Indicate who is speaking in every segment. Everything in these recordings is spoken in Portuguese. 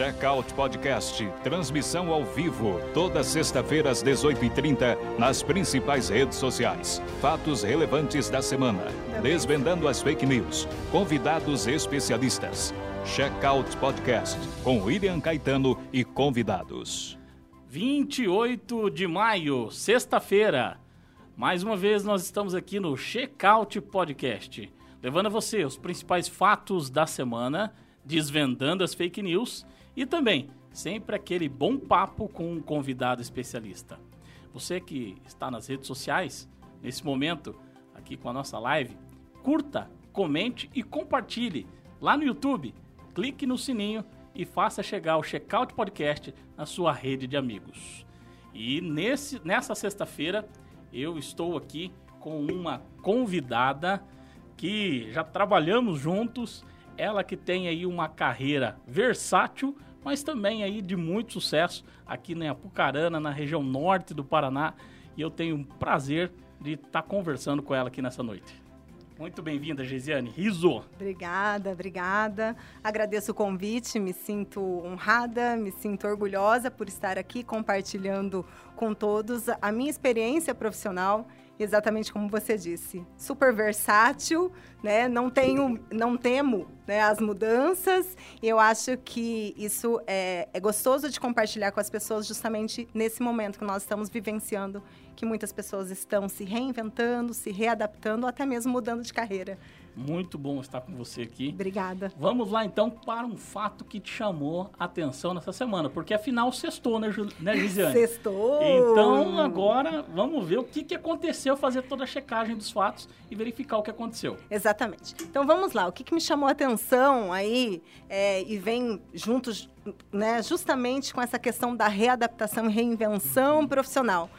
Speaker 1: Checkout Podcast, transmissão ao vivo, toda sexta-feira às 18h30, nas principais redes sociais. Fatos relevantes da semana, desvendando as fake news, convidados especialistas. Checkout Podcast, com William Caetano e convidados.
Speaker 2: 28 de maio, sexta-feira. Mais uma vez nós estamos aqui no Checkout Podcast, levando a você os principais fatos da semana, desvendando as fake news e também sempre aquele bom papo com um convidado especialista. Você que está nas redes sociais, nesse momento, aqui com a nossa live, curta, comente e compartilhe lá no YouTube. Clique no sininho e faça chegar o Checkout Podcast na sua rede de amigos. E nesse, nessa sexta-feira eu estou aqui com uma convidada que já trabalhamos juntos, ela que tem aí uma carreira versátil, mas também aí de muito sucesso aqui na Apucarana, na região norte do Paraná, e eu tenho o prazer de estar conversando com ela aqui nessa noite. Muito bem-vinda, Geisiane. Riso.
Speaker 3: Obrigada, obrigada. Agradeço o convite, me sinto honrada, me sinto orgulhosa por estar aqui compartilhando com todos a minha experiência profissional exatamente como você disse, super versátil, né? Não tenho, não temo né, as mudanças. E eu acho que isso é, é gostoso de compartilhar com as pessoas justamente nesse momento que nós estamos vivenciando, que muitas pessoas estão se reinventando, se readaptando, ou até mesmo mudando de carreira.
Speaker 2: Muito bom estar com você aqui.
Speaker 3: Obrigada.
Speaker 2: Vamos lá então para um fato que te chamou a atenção nessa semana, porque afinal sextou, né, Ju, né Gisiane?
Speaker 3: Sextou!
Speaker 2: Então agora vamos ver o que, que aconteceu, fazer toda a checagem dos fatos e verificar o que aconteceu.
Speaker 3: Exatamente. Então vamos lá, o que, que me chamou a atenção aí é, e vem juntos, né, justamente com essa questão da readaptação e reinvenção profissional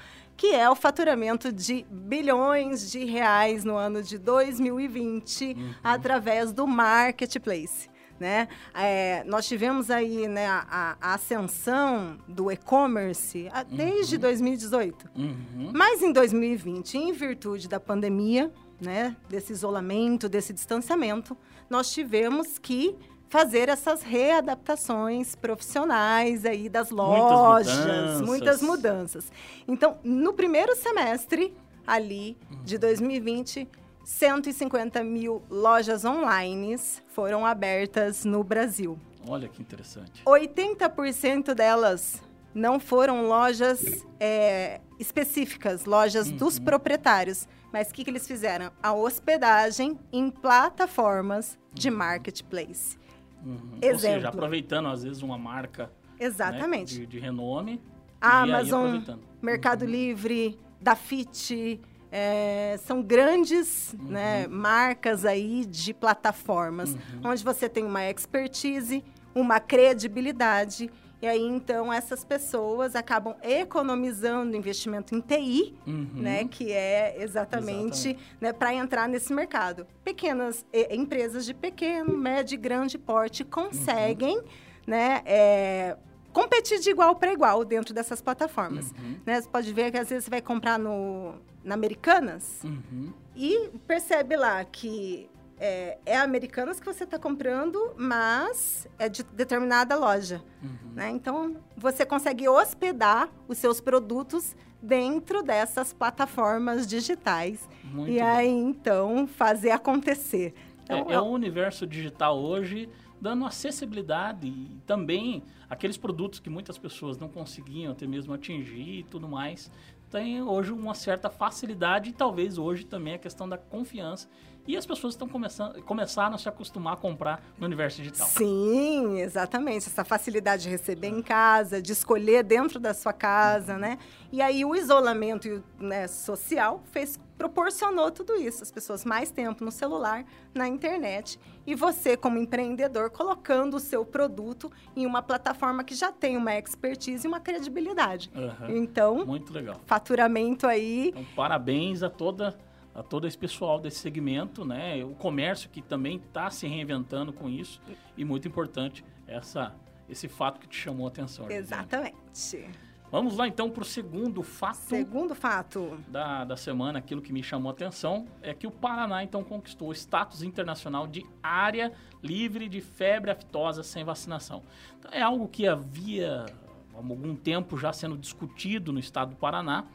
Speaker 3: que é o faturamento de bilhões de reais no ano de 2020 uhum. através do marketplace. Né? É, nós tivemos aí né, a, a ascensão do e-commerce desde uhum. 2018. Uhum. Mas em 2020, em virtude da pandemia, né, desse isolamento, desse distanciamento, nós tivemos que fazer essas readaptações profissionais aí das lojas, muitas mudanças. Muitas mudanças. Então, no primeiro semestre ali de 2020, 150 mil lojas online foram abertas no Brasil.
Speaker 2: Olha que interessante.
Speaker 3: 80% delas não foram lojas é, específicas, lojas uhum. dos proprietários. Mas o que, que eles fizeram? A hospedagem em plataformas de uhum. marketplace.
Speaker 2: Uhum. Exemplo. Ou seja, aproveitando às vezes uma marca né,
Speaker 3: Exatamente.
Speaker 2: Né, de, de, renome.
Speaker 3: A Amazon, Mercado uhum. Livre, Dafit, é, são grandes uhum. né, marcas aí de plataformas, uhum. onde você tem uma expertise, uma credibilidade e aí, então, essas pessoas acabam economizando investimento em TI, uhum. né? Que é exatamente, né, para entrar nesse mercado. Pequenas e, empresas de pequeno, médio e grande porte conseguem, uhum. né? É, competir de igual para igual dentro dessas plataformas. Uhum. Né? Você pode ver que às vezes você vai comprar no, na Americanas uhum. e percebe lá que é, é Americanas que você está comprando, mas é de determinada loja. Uhum. Né? Então, você consegue hospedar os seus produtos dentro dessas plataformas digitais. Muito e aí, então, fazer acontecer. Então,
Speaker 2: é, é o universo digital hoje dando acessibilidade e também aqueles produtos que muitas pessoas não conseguiam até mesmo atingir e tudo mais, tem hoje uma certa facilidade e talvez hoje também a questão da confiança e as pessoas estão começando, começaram a se acostumar a comprar no universo digital.
Speaker 3: Sim, exatamente. Essa facilidade de receber em casa, de escolher dentro da sua casa, né? E aí o isolamento né, social fez proporcionou tudo isso, as pessoas mais tempo no celular, na internet, e você como empreendedor colocando o seu produto em uma plataforma que já tem uma expertise e uma credibilidade. Uhum. Então,
Speaker 2: muito legal.
Speaker 3: Faturamento aí.
Speaker 2: Então, parabéns a toda a todo esse pessoal desse segmento, né? O comércio que também está se reinventando com isso e muito importante essa esse fato que te chamou a atenção.
Speaker 3: Exatamente.
Speaker 2: Vamos lá então para o segundo fato.
Speaker 3: Segundo fato.
Speaker 2: Da, da semana, aquilo que me chamou a atenção é que o Paraná então conquistou o status internacional de área livre de febre aftosa sem vacinação. Então, é algo que havia há algum tempo já sendo discutido no estado do Paraná.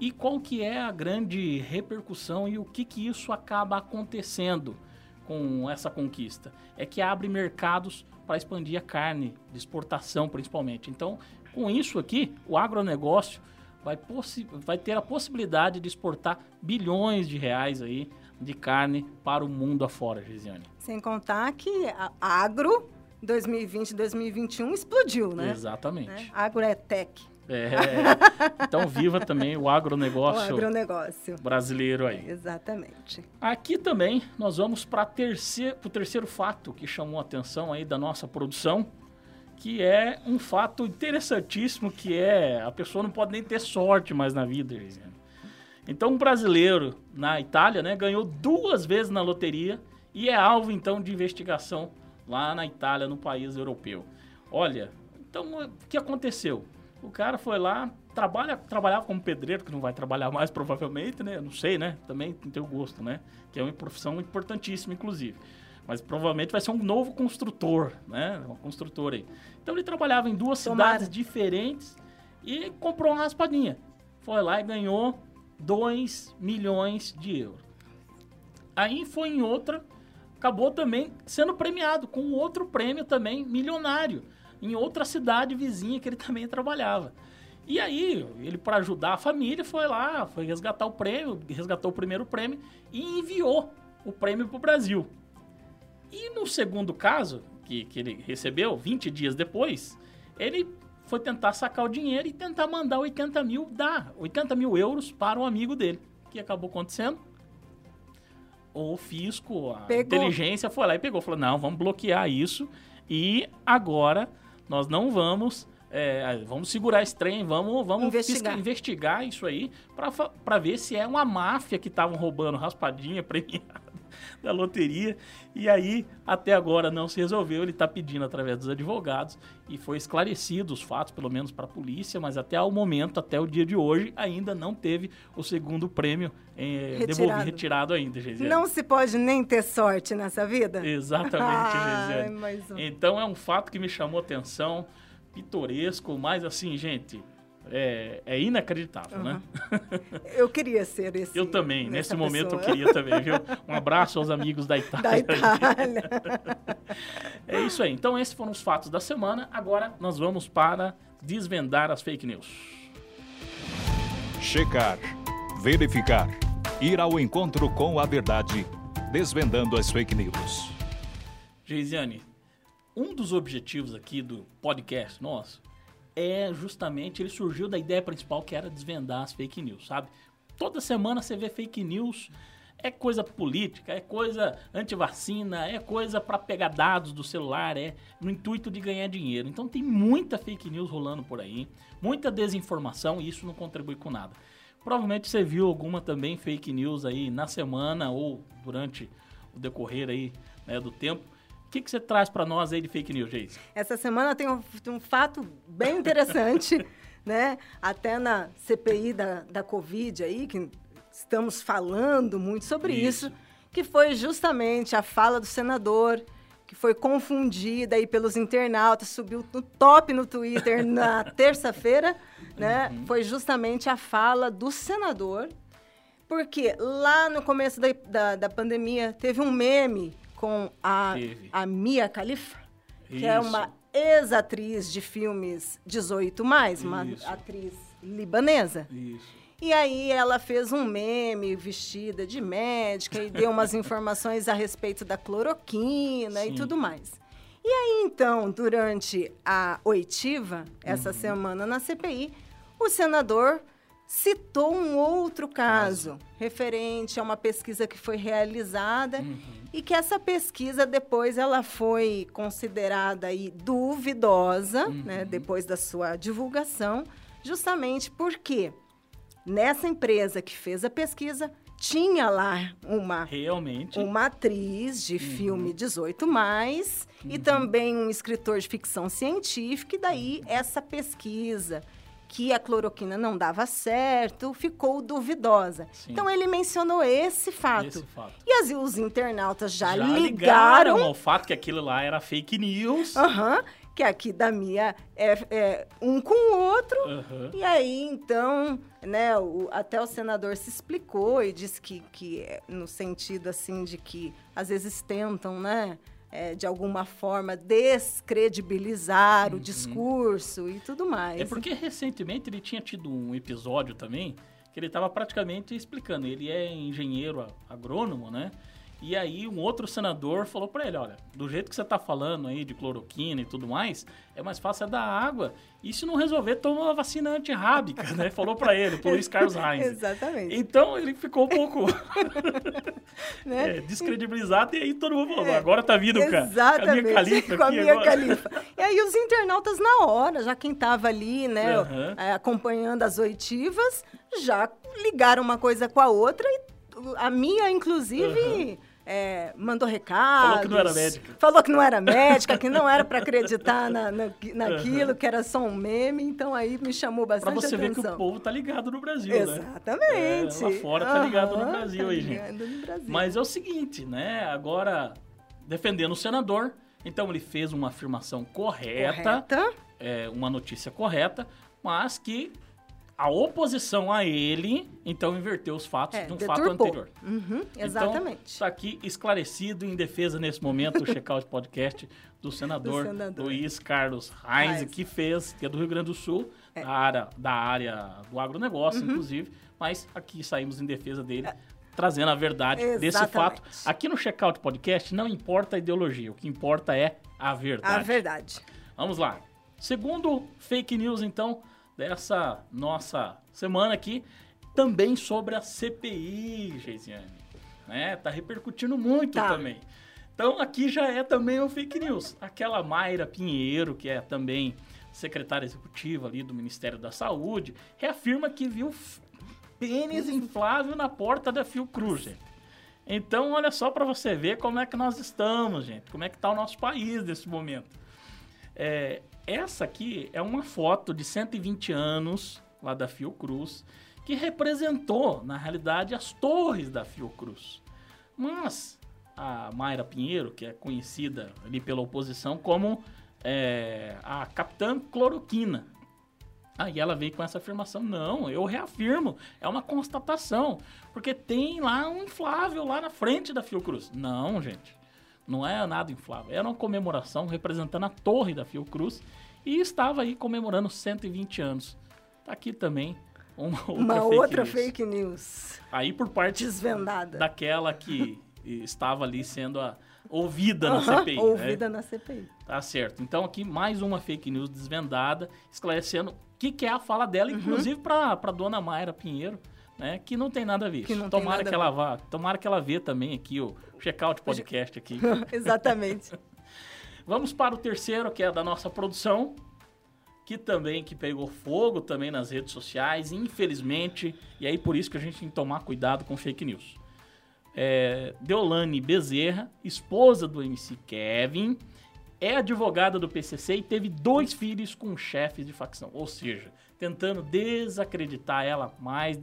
Speaker 2: E qual que é a grande repercussão e o que, que isso acaba acontecendo com essa conquista? É que abre mercados para expandir a carne, de exportação principalmente. Então, com isso aqui, o agronegócio vai, vai ter a possibilidade de exportar bilhões de reais aí de carne para o mundo afora, Gisiane.
Speaker 3: Sem contar que agro 2020 e 2021 explodiu, né?
Speaker 2: Exatamente. Né?
Speaker 3: Agro é tech.
Speaker 2: É, então viva também o agronegócio,
Speaker 3: o agronegócio
Speaker 2: brasileiro aí.
Speaker 3: Exatamente.
Speaker 2: Aqui também nós vamos para terceiro, o terceiro fato que chamou a atenção aí da nossa produção, que é um fato interessantíssimo, que é a pessoa não pode nem ter sorte mais na vida, Então um brasileiro na Itália, né, ganhou duas vezes na loteria e é alvo então de investigação lá na Itália, no país europeu. Olha, então o que aconteceu? O cara foi lá, trabalha, trabalhava como pedreiro, que não vai trabalhar mais provavelmente, né? Não sei, né? Também tem o gosto, né? Que é uma profissão importantíssima, inclusive. Mas provavelmente vai ser um novo construtor, né? Um construtor aí. Então ele trabalhava em duas Tomara. cidades diferentes e comprou uma raspadinha. Foi lá e ganhou 2 milhões de euros. Aí foi em outra, acabou também sendo premiado com outro prêmio também milionário em outra cidade vizinha que ele também trabalhava. E aí, ele para ajudar a família foi lá, foi resgatar o prêmio, resgatou o primeiro prêmio e enviou o prêmio para o Brasil. E no segundo caso, que, que ele recebeu 20 dias depois, ele foi tentar sacar o dinheiro e tentar mandar 80 mil, dar 80 mil euros para um amigo dele. O que acabou acontecendo? O fisco, a pegou. inteligência foi lá e pegou. Falou, não, vamos bloquear isso. E agora nós não vamos é, vamos segurar esse trem, vamos, vamos investigar. investigar isso aí para ver se é uma máfia que estavam roubando raspadinha premiada da loteria. E aí, até agora não se resolveu. Ele está pedindo através dos advogados e foi esclarecido os fatos, pelo menos para a polícia, mas até o momento, até o dia de hoje, ainda não teve o segundo prêmio é, retirado. Devolvido, retirado ainda, Gisele.
Speaker 3: Não se pode nem ter sorte nessa vida?
Speaker 2: Exatamente, Gisele. Então é um fato que me chamou atenção pitoresco, mas assim, gente, é, é inacreditável, uhum. né?
Speaker 3: Eu queria ser esse.
Speaker 2: Eu também, nesse pessoa. momento eu queria também, viu? Um abraço aos amigos da Itália.
Speaker 3: Da Itália.
Speaker 2: é isso aí. Então, esses foram os fatos da semana. Agora nós vamos para desvendar as fake news.
Speaker 1: Checar, verificar, ir ao encontro com a verdade, desvendando as fake news.
Speaker 2: Geisiane, um dos objetivos aqui do podcast nosso é justamente, ele surgiu da ideia principal que era desvendar as fake news, sabe? Toda semana você vê fake news, é coisa política, é coisa anti-vacina, é coisa para pegar dados do celular, é no intuito de ganhar dinheiro. Então tem muita fake news rolando por aí, muita desinformação e isso não contribui com nada. Provavelmente você viu alguma também fake news aí na semana ou durante o decorrer aí né, do tempo que, que você traz para nós aí de fake news, Geis?
Speaker 3: Essa semana tem um, um fato bem interessante, né? Até na CPI da, da Covid aí, que estamos falando muito sobre isso. isso, que foi justamente a fala do senador que foi confundida aí pelos internautas, subiu no top no Twitter na terça-feira, né? Uhum. Foi justamente a fala do senador, porque lá no começo da, da, da pandemia teve um meme com a, a Mia Khalifa, que Isso. é uma ex-atriz de filmes 18 mais, uma Isso. atriz libanesa.
Speaker 2: Isso.
Speaker 3: E aí ela fez um meme vestida de médica e deu umas informações a respeito da cloroquina Sim. e tudo mais. E aí, então, durante a oitiva, essa uhum. semana na CPI, o senador citou um outro caso, caso, referente a uma pesquisa que foi realizada uhum. E que essa pesquisa depois ela foi considerada aí duvidosa, uhum. né, depois da sua divulgação, justamente porque nessa empresa que fez a pesquisa tinha lá uma
Speaker 2: realmente
Speaker 3: uma atriz de uhum. filme 18 mais e uhum. também um escritor de ficção científica e daí essa pesquisa que a cloroquina não dava certo, ficou duvidosa. Sim. Então ele mencionou esse fato. esse fato. E as, os internautas já, já ligaram, ligaram
Speaker 2: ao fato que aquilo lá era fake news.
Speaker 3: Aham. Uhum, que aqui da Mia é, é um com o outro. Uhum. E aí, então, né, o, até o senador se explicou e disse que, que é no sentido assim de que às vezes tentam, né? É, de alguma forma, descredibilizar uhum. o discurso e tudo mais.
Speaker 2: É porque recentemente ele tinha tido um episódio também que ele estava praticamente explicando. Ele é engenheiro agrônomo, né? E aí um outro senador falou para ele, olha, do jeito que você tá falando aí de cloroquina e tudo mais, é mais fácil é dar água. E se não resolver, toma uma vacina antirrábica, né? Falou para ele, pro Luiz Carlos Reis.
Speaker 3: Exatamente.
Speaker 2: Então ele ficou um pouco né? é, descredibilizado e aí todo mundo falou, é, agora tá vindo
Speaker 3: Exatamente.
Speaker 2: com a minha
Speaker 3: califa Com a minha agora. califa. E aí os internautas na hora, já quem tava ali, né, uhum. acompanhando as oitivas, já ligaram uma coisa com a outra e a minha, inclusive... Uhum é, mandou recado.
Speaker 2: Falou que não era médica.
Speaker 3: Falou que não era médica, que não era para acreditar na, na, naquilo, uhum. que era só um meme. Então aí me chamou bastante
Speaker 2: atenção.
Speaker 3: Pra você
Speaker 2: atenção. ver que o povo tá ligado no Brasil,
Speaker 3: Exatamente.
Speaker 2: né? É, lá fora tá ligado no Brasil tá aí, gente. No Brasil. Mas é o seguinte, né? Agora, defendendo o senador, então ele fez uma afirmação correta, correta. É, uma notícia correta, mas que a oposição a ele, então, inverteu os fatos é, de um deturpou. fato anterior.
Speaker 3: Uhum, exatamente.
Speaker 2: Então, está aqui esclarecido em defesa, nesse momento, o check-out podcast do senador, do senador, Luiz Carlos Reis, que fez, que é do Rio Grande do Sul, é. da, área, da área do agronegócio, uhum. inclusive, mas aqui saímos em defesa dele. É. Trazendo a verdade exatamente. desse fato. Aqui no Checkout Podcast não importa a ideologia, o que importa é a verdade.
Speaker 3: A verdade.
Speaker 2: Vamos lá. Segundo fake news, então, dessa nossa semana aqui, também sobre a CPI, Geisiane. Né? Tá repercutindo muito tá. também. Então aqui já é também um fake news. Aquela Mayra Pinheiro, que é também secretária executiva ali do Ministério da Saúde, reafirma que viu pênis inflável na porta da Fiocruz, gente. Então, olha só para você ver como é que nós estamos, gente. Como é que está o nosso país nesse momento. É, essa aqui é uma foto de 120 anos lá da Fiocruz, que representou, na realidade, as torres da Fiocruz. Mas a Mayra Pinheiro, que é conhecida ali pela oposição como é, a Capitã Cloroquina. Aí ela veio com essa afirmação. Não, eu reafirmo, é uma constatação. Porque tem lá um inflável lá na frente da Fiocruz. Não, gente. Não é nada inflável. Era uma comemoração representando a torre da Fiocruz e estava aí comemorando 120 anos. Tá aqui também uma outra, uma fake, outra news.
Speaker 3: fake news.
Speaker 2: Aí por parte
Speaker 3: desvendada
Speaker 2: daquela que estava ali sendo a, ouvida na CPI.
Speaker 3: Ouvida né? na CPI.
Speaker 2: Tá certo. Então aqui mais uma fake news desvendada, esclarecendo o que, que é a fala dela, uhum. inclusive para dona Mayra Pinheiro né? Que não tem nada a ver. Que tomara que ela vá, tomara que ela vê também aqui o checkout podcast aqui.
Speaker 3: Exatamente.
Speaker 2: Vamos para o terceiro, que é da nossa produção, que também que pegou fogo também nas redes sociais, infelizmente, e aí por isso que a gente tem que tomar cuidado com fake news. É, Deolane Bezerra, esposa do MC Kevin, é advogada do PCC e teve dois filhos com chefes de facção, ou seja, tentando desacreditar ela mais,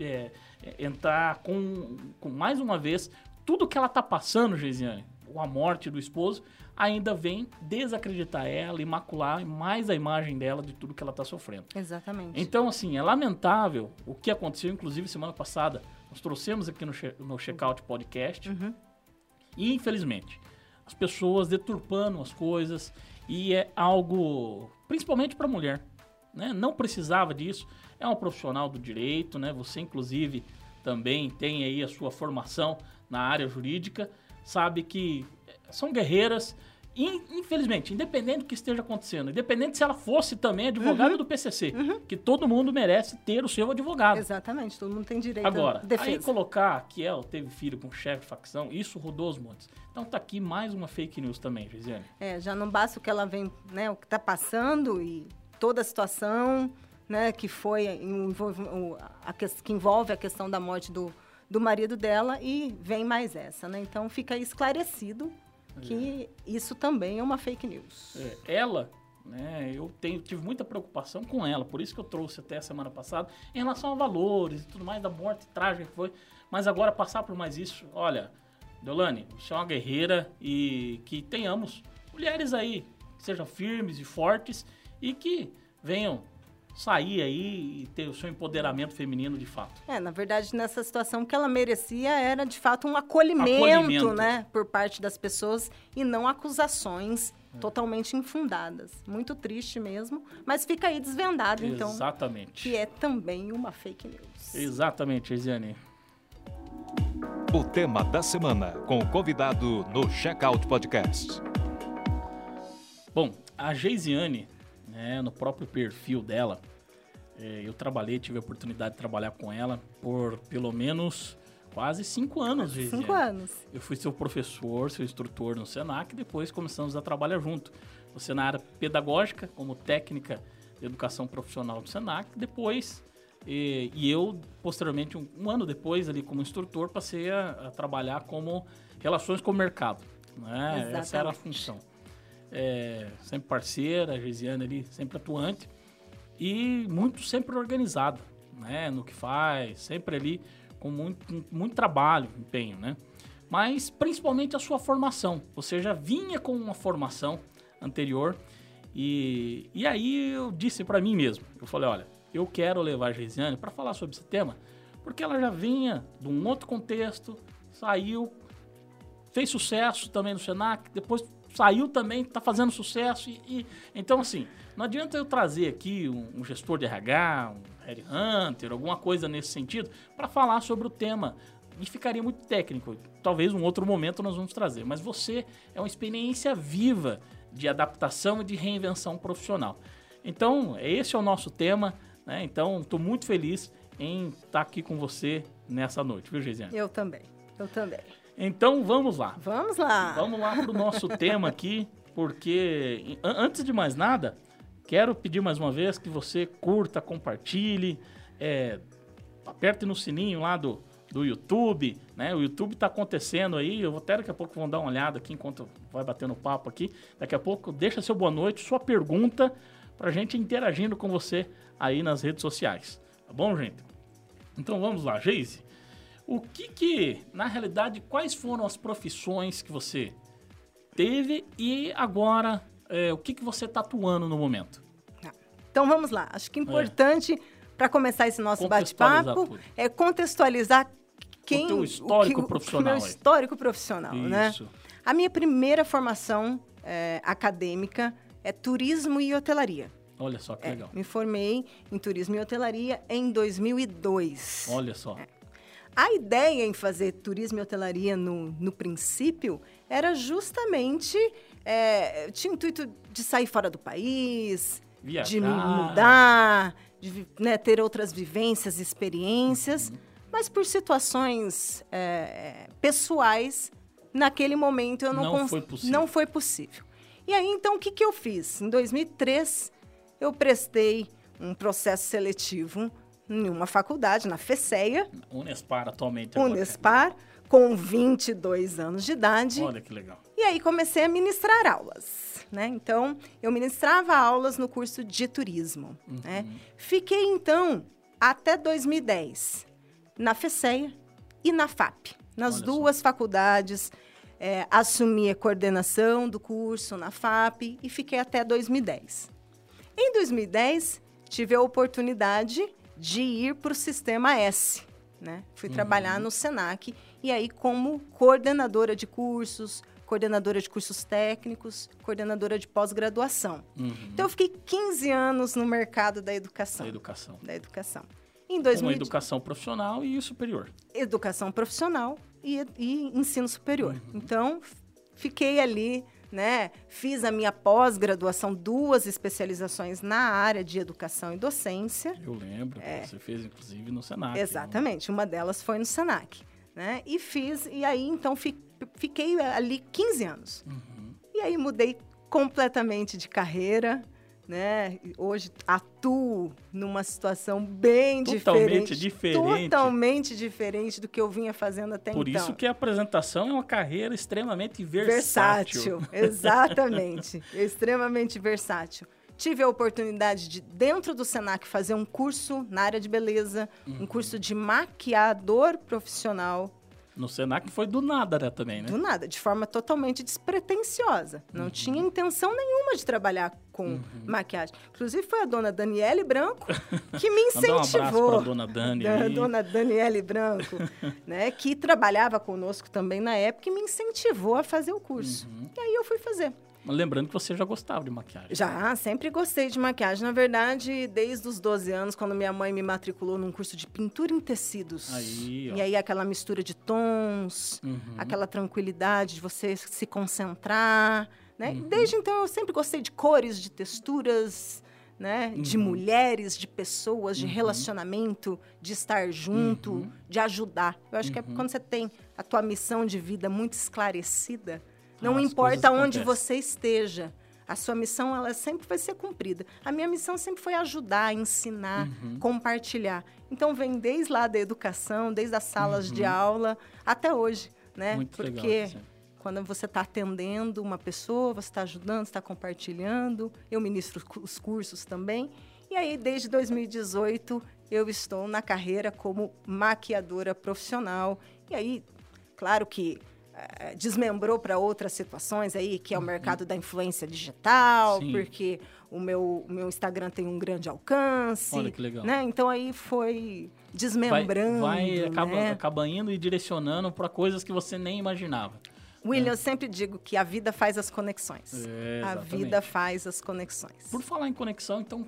Speaker 2: é, é, entrar com, com, mais uma vez tudo que ela tá passando, Geisiane, a morte do esposo, ainda vem desacreditar ela, imacular mais a imagem dela de tudo que ela tá sofrendo.
Speaker 3: Exatamente.
Speaker 2: Então, assim, é lamentável o que aconteceu, inclusive semana passada, nós trouxemos aqui no, no Checkout Podcast, uhum. e infelizmente, as pessoas deturpando as coisas, e é algo, principalmente para mulher, né? Não precisava disso. É um profissional do direito, né? Você, inclusive, também tem aí a sua formação na área jurídica, sabe que são guerreiras. infelizmente, independente do que esteja acontecendo, independente se ela fosse também advogada uhum. do PCC, uhum. que todo mundo merece ter o seu advogado.
Speaker 3: Exatamente, todo mundo tem direito
Speaker 2: Agora, à defesa. aí colocar que ela teve filho com chefe de facção, isso rodou os montes. Então tá aqui mais uma fake news também, Gisele.
Speaker 3: É, já não basta o que ela vem, né, o que tá passando e toda a situação, né, que foi envolve, a, que envolve a questão da morte do, do marido dela e vem mais essa, né? Então fica esclarecido que é. isso também é uma fake news.
Speaker 2: É, ela, né? Eu tenho, tive muita preocupação com ela, por isso que eu trouxe até a semana passada, em relação a valores e tudo mais, da morte trágica que foi. Mas agora passar por mais isso, olha, Deolane, você é uma guerreira e que tenhamos mulheres aí que sejam firmes e fortes e que venham sair aí e ter o seu empoderamento feminino de fato.
Speaker 3: É, na verdade, nessa situação o que ela merecia era de fato um acolhimento, acolhimento. né, por parte das pessoas e não acusações é. totalmente infundadas. Muito triste mesmo, mas fica aí desvendado então.
Speaker 2: Exatamente.
Speaker 3: Que é também uma fake news.
Speaker 2: Exatamente, Eisiane.
Speaker 1: O tema da semana com o convidado no Checkout Podcast.
Speaker 2: Bom, a Geisiane né, no próprio perfil dela. É, eu trabalhei, tive a oportunidade de trabalhar com ela por pelo menos quase cinco anos.
Speaker 3: Cinco anos.
Speaker 2: Eu fui seu professor, seu instrutor no Senac, e depois começamos a trabalhar junto. Você na área pedagógica, como técnica de educação profissional do Senac, depois e, e eu, posteriormente, um, um, ano depois, ali como instrutor, passei a, a trabalhar como relações com o mercado. Né? Essa era a função é, sempre parceira, a Geisiane ali sempre atuante e muito sempre organizada, né, no que faz, sempre ali com muito, muito trabalho, empenho, né? Mas principalmente a sua formação. Você já vinha com uma formação anterior e, e aí eu disse para mim mesmo, eu falei, olha, eu quero levar a Geisiane para falar sobre esse tema, porque ela já vinha de um outro contexto, saiu, fez sucesso também no Senac, depois saiu também, está fazendo sucesso. E, e, então, assim, não adianta eu trazer aqui um, um gestor de RH, um headhunter, alguma coisa nesse sentido, para falar sobre o tema. E ficaria muito técnico. Talvez um outro momento nós vamos trazer. Mas você é uma experiência viva de adaptação e de reinvenção profissional. Então, esse é o nosso tema. Né? Então, estou muito feliz em estar tá aqui com você nessa noite, viu, Geisiane?
Speaker 3: Eu também. Eu também.
Speaker 2: Então vamos lá.
Speaker 3: Vamos lá.
Speaker 2: Vamos lá para o nosso tema aqui, porque antes de mais nada, quero pedir mais uma vez que você curta, compartilhe, é, aperte no sininho lá do, do YouTube, né? O YouTube está acontecendo aí, eu vou até daqui a pouco vou dar uma olhada aqui enquanto vai batendo papo aqui. Daqui a pouco deixa seu boa noite, sua pergunta para a gente interagindo com você aí nas redes sociais. Tá bom, gente? Então vamos lá, Geise. O que que, na realidade, quais foram as profissões que você teve e agora é, o que que você está atuando no momento?
Speaker 3: Tá. Então vamos lá. Acho que é importante é. para começar esse nosso bate-papo é contextualizar quem
Speaker 2: o teu histórico o que, profissional.
Speaker 3: O meu histórico profissional, né? Isso. né? A minha primeira formação é, acadêmica é turismo e hotelaria.
Speaker 2: Olha só que
Speaker 3: é,
Speaker 2: legal.
Speaker 3: Me formei em turismo e hotelaria em 2002.
Speaker 2: Olha só. É.
Speaker 3: A ideia em fazer turismo e hotelaria no, no princípio era justamente. É, tinha o intuito de sair fora do país, Viajar. de mudar, de né, ter outras vivências, experiências, uhum. mas por situações é, pessoais, naquele momento eu não,
Speaker 2: não, foi possível.
Speaker 3: não foi possível. E aí, então, o que, que eu fiz? Em 2003, eu prestei um processo seletivo em uma faculdade, na FECEA.
Speaker 2: Unespar atualmente.
Speaker 3: Unespar, com 22 anos de idade.
Speaker 2: Olha que legal.
Speaker 3: E aí comecei a ministrar aulas, né? Então, eu ministrava aulas no curso de turismo, uhum. né? Fiquei, então, até 2010 na FECEA e na FAP. Nas Olha duas só. faculdades, é, assumi a coordenação do curso na FAP e fiquei até 2010. Em 2010, tive a oportunidade de ir para o sistema S. Né? Fui uhum. trabalhar no SENAC e aí como coordenadora de cursos, coordenadora de cursos técnicos, coordenadora de pós-graduação. Uhum. Então eu fiquei 15 anos no mercado da educação.
Speaker 2: Da educação.
Speaker 3: Da educação. Em 2000...
Speaker 2: Como educação profissional e superior.
Speaker 3: Educação profissional e, e ensino superior. Uhum. Então fiquei ali né? Fiz a minha pós-graduação, duas especializações na área de educação e docência.
Speaker 2: Eu lembro, é. você fez inclusive no Senac.
Speaker 3: Exatamente, uma delas foi no Senac, né? E fiz, e aí então fiquei ali 15 anos. Uhum. E aí mudei completamente de carreira, né? Hoje atuo numa situação bem
Speaker 2: totalmente
Speaker 3: diferente,
Speaker 2: diferente.
Speaker 3: Totalmente diferente do que eu vinha fazendo até
Speaker 2: Por
Speaker 3: então.
Speaker 2: Por isso que a apresentação é uma carreira extremamente versátil.
Speaker 3: Versátil, exatamente. extremamente versátil. Tive a oportunidade de, dentro do Senac, fazer um curso na área de beleza, uhum. um curso de maquiador profissional.
Speaker 2: No Senac foi do nada, né, também, né?
Speaker 3: Do nada, de forma totalmente despretensiosa. Não uhum. tinha intenção nenhuma de trabalhar com uhum. maquiagem. Inclusive foi a dona Daniele Branco que me incentivou.
Speaker 2: um a dona Dani. Da,
Speaker 3: dona Daniele Branco, né, que trabalhava conosco também na época e me incentivou a fazer o curso. Uhum. E aí eu fui fazer.
Speaker 2: Lembrando que você já gostava de maquiagem.
Speaker 3: Já, sempre gostei de maquiagem. Na verdade, desde os 12 anos, quando minha mãe me matriculou num curso de pintura em tecidos.
Speaker 2: Aí,
Speaker 3: e aí aquela mistura de tons, uhum. aquela tranquilidade de você se concentrar, né? Uhum. Desde então eu sempre gostei de cores, de texturas, né? Uhum. De mulheres, de pessoas, de uhum. relacionamento, de estar junto, uhum. de ajudar. Eu acho que é uhum. quando você tem a tua missão de vida muito esclarecida, não importa onde você esteja. A sua missão ela sempre vai ser cumprida. A minha missão sempre foi ajudar, ensinar, uhum. compartilhar. Então vem desde lá da educação, desde as salas uhum. de aula até hoje, né?
Speaker 2: Muito
Speaker 3: Porque
Speaker 2: legal,
Speaker 3: quando você está atendendo uma pessoa, você está ajudando, está compartilhando. Eu ministro os cursos também. E aí desde 2018 eu estou na carreira como maquiadora profissional. E aí, claro que desmembrou para outras situações aí, que é o uhum. mercado da influência digital, Sim. porque o meu, o meu Instagram tem um grande alcance.
Speaker 2: Olha que legal.
Speaker 3: Né? Então aí foi desmembrando.
Speaker 2: Vai, vai
Speaker 3: né?
Speaker 2: acaba, acaba indo e direcionando para coisas que você nem imaginava.
Speaker 3: William, é. eu sempre digo que a vida faz as conexões. É, a vida faz as conexões.
Speaker 2: Por falar em conexão, então,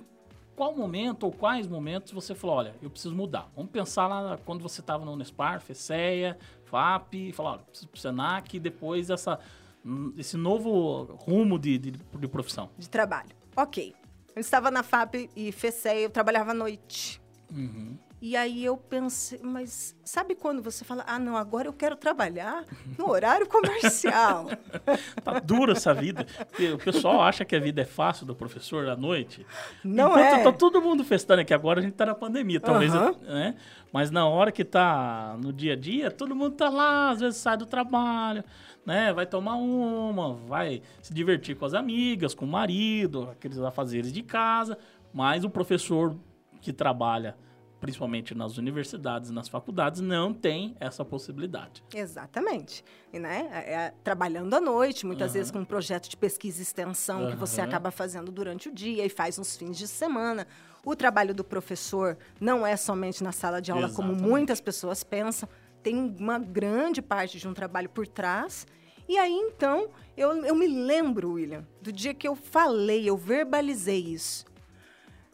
Speaker 2: qual momento ou quais momentos você falou, olha, eu preciso mudar? Vamos pensar lá quando você estava no Unespar, FECEA, FAP, e falar, olha, preciso pro Senac e depois essa, hum, esse novo rumo de, de, de profissão.
Speaker 3: De trabalho. Ok. Eu estava na FAP e FECEA, eu trabalhava à noite.
Speaker 2: Uhum.
Speaker 3: E aí eu pensei, mas sabe quando você fala, ah, não, agora eu quero trabalhar no horário comercial?
Speaker 2: tá dura essa vida. O pessoal acha que a vida é fácil do professor à noite.
Speaker 3: Não
Speaker 2: Enquanto
Speaker 3: é.
Speaker 2: Tá todo mundo festando aqui agora, a gente tá na pandemia, talvez, uhum. né? Mas na hora que tá no dia a dia, todo mundo tá lá, às vezes sai do trabalho, né? Vai tomar uma, vai se divertir com as amigas, com o marido, aqueles afazeres de casa, mas o professor que trabalha principalmente nas universidades, nas faculdades, não tem essa possibilidade.
Speaker 3: Exatamente. E, né, é, é, trabalhando à noite, muitas uhum. vezes com um projeto de pesquisa e extensão uhum. que você acaba fazendo durante o dia e faz uns fins de semana. O trabalho do professor não é somente na sala de aula, Exatamente. como muitas pessoas pensam. Tem uma grande parte de um trabalho por trás. E aí, então, eu, eu me lembro, William, do dia que eu falei, eu verbalizei isso.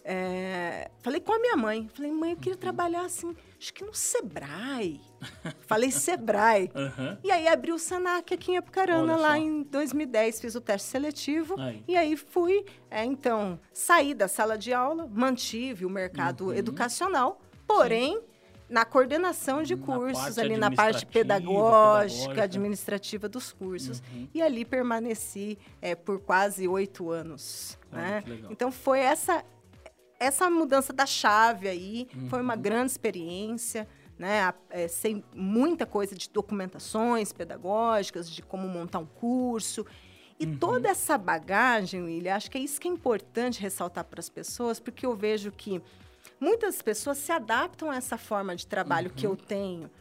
Speaker 3: É, falei com a minha mãe. Falei, mãe, eu queria uhum. trabalhar assim, acho que no Sebrae. falei Sebrae.
Speaker 2: Uhum.
Speaker 3: E aí abri o Senac aqui em Apucarana, lá em 2010. Fiz o teste seletivo. Aí. E aí fui, é, então, saí da sala de aula, mantive o mercado uhum. educacional, porém... Sim. Na coordenação de cursos, ali na parte pedagógica, pedagógica, administrativa dos cursos. Uhum. E ali permaneci é, por quase oito anos. né? Então foi essa essa mudança da chave aí uhum. foi uma grande experiência, né? É, sem muita coisa de documentações pedagógicas, de como montar um curso. E uhum. toda essa bagagem, William, acho que é isso que é importante ressaltar para as pessoas, porque eu vejo que muitas pessoas se adaptam a essa forma de trabalho uhum. que eu uhum. tenho,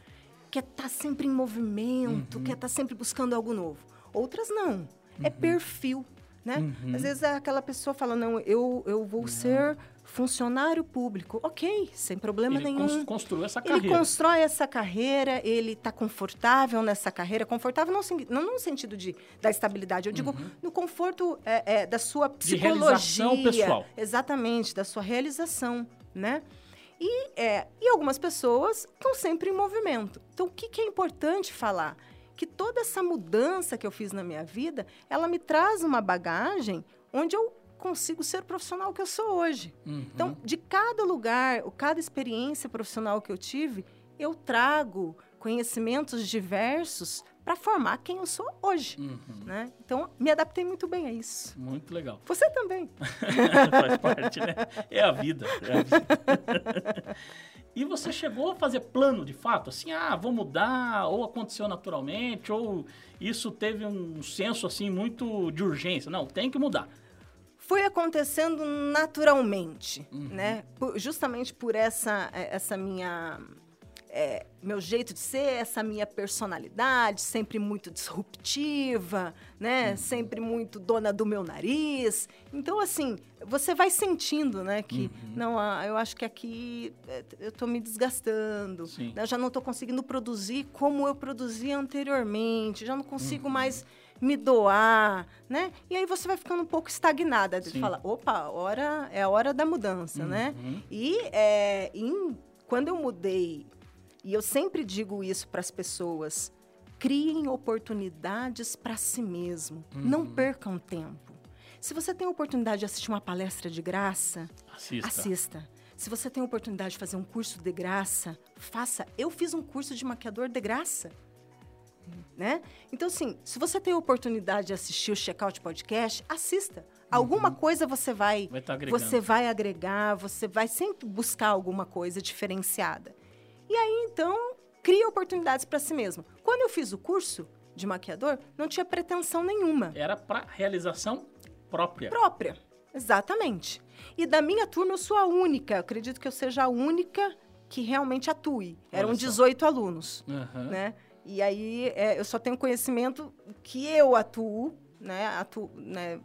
Speaker 3: que é estar tá sempre em movimento, que é estar uhum. tá sempre buscando algo novo. Outras não. É uhum. perfil, né? Às vezes aquela pessoa fala, não, eu, eu vou ser funcionário público, ok, sem problema
Speaker 2: ele
Speaker 3: nenhum.
Speaker 2: Ele construiu essa carreira.
Speaker 3: Ele constrói essa carreira, ele está confortável nessa carreira, confortável não, não no sentido de, da estabilidade, eu digo uhum. no conforto é, é, da sua psicologia.
Speaker 2: De pessoal.
Speaker 3: Exatamente, da sua realização, né? E, é, e algumas pessoas estão sempre em movimento. Então, o que, que é importante falar? Que toda essa mudança que eu fiz na minha vida, ela me traz uma bagagem onde eu consigo ser o profissional que eu sou hoje.
Speaker 2: Uhum.
Speaker 3: Então, de cada lugar, cada experiência profissional que eu tive, eu trago conhecimentos diversos para formar quem eu sou hoje, uhum. né? Então, me adaptei muito bem a isso.
Speaker 2: Muito legal.
Speaker 3: Você também.
Speaker 2: Faz parte, né? É a vida. É a vida. e você chegou a fazer plano de fato? Assim, ah, vou mudar, ou aconteceu naturalmente, ou isso teve um senso, assim, muito de urgência. Não, tem que mudar
Speaker 3: foi acontecendo naturalmente, uhum. né? Por, justamente por essa, essa minha é, meu jeito de ser, essa minha personalidade, sempre muito disruptiva, né? Uhum. Sempre muito dona do meu nariz. Então, assim, você vai sentindo, né? Que, uhum. não, ah, eu acho que aqui é, eu estou me desgastando. Né? Eu já não estou conseguindo produzir como eu produzia anteriormente. Já não consigo uhum. mais me doar, né? E aí você vai ficando um pouco estagnada. Você fala, opa, hora, é a hora da mudança, né? Uhum. E é, em, quando eu mudei e eu sempre digo isso para as pessoas: criem oportunidades para si mesmo. Uhum. Não percam tempo. Se você tem a oportunidade de assistir uma palestra de graça, assista. assista. Se você tem a oportunidade de fazer um curso de graça, faça. Eu fiz um curso de maquiador de graça. Né? Então, assim, se você tem a oportunidade de assistir o Checkout Podcast, assista. Alguma uhum. coisa você vai, vai tá você vai agregar, você vai sempre buscar alguma coisa diferenciada. E aí, então, cria oportunidades para si mesmo. Quando eu fiz o curso de maquiador, não tinha pretensão nenhuma.
Speaker 2: Era para realização própria.
Speaker 3: Própria, exatamente. E da minha turma, eu sou a única, eu acredito que eu seja a única que realmente atue. Eram Olha 18 só. alunos, uhum. né? E aí, é, eu só tenho conhecimento que eu atuo, né? Atuo, né?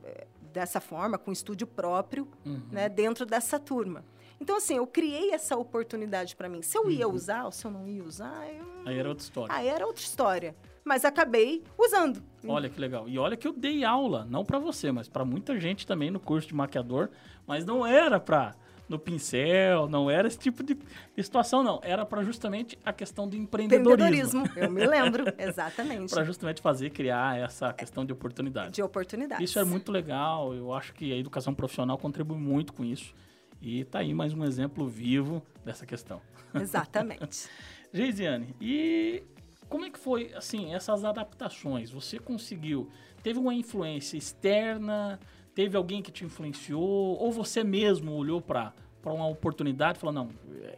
Speaker 3: dessa forma, com estúdio próprio, uhum. né? Dentro dessa turma. Então, assim, eu criei essa oportunidade para mim. Se eu ia uhum. usar ou se eu não ia usar, eu...
Speaker 2: Aí era outra história.
Speaker 3: Aí era outra história. Mas acabei usando.
Speaker 2: Olha que legal. E olha que eu dei aula, não para você, mas para muita gente também no curso de maquiador, mas não era para no pincel, não era esse tipo de, de situação, não. Era para justamente a questão do empreendedorismo.
Speaker 3: empreendedorismo. Eu me lembro, exatamente.
Speaker 2: para justamente fazer, criar essa questão de oportunidade.
Speaker 3: De oportunidade.
Speaker 2: Isso é muito legal. Eu acho que a educação profissional contribui muito com isso. E tá aí mais um exemplo vivo dessa questão.
Speaker 3: Exatamente.
Speaker 2: Geisiane, e como é que foi, assim, essas adaptações? Você conseguiu, teve uma influência externa, teve alguém que te influenciou, ou você mesmo olhou para uma oportunidade e falou, não,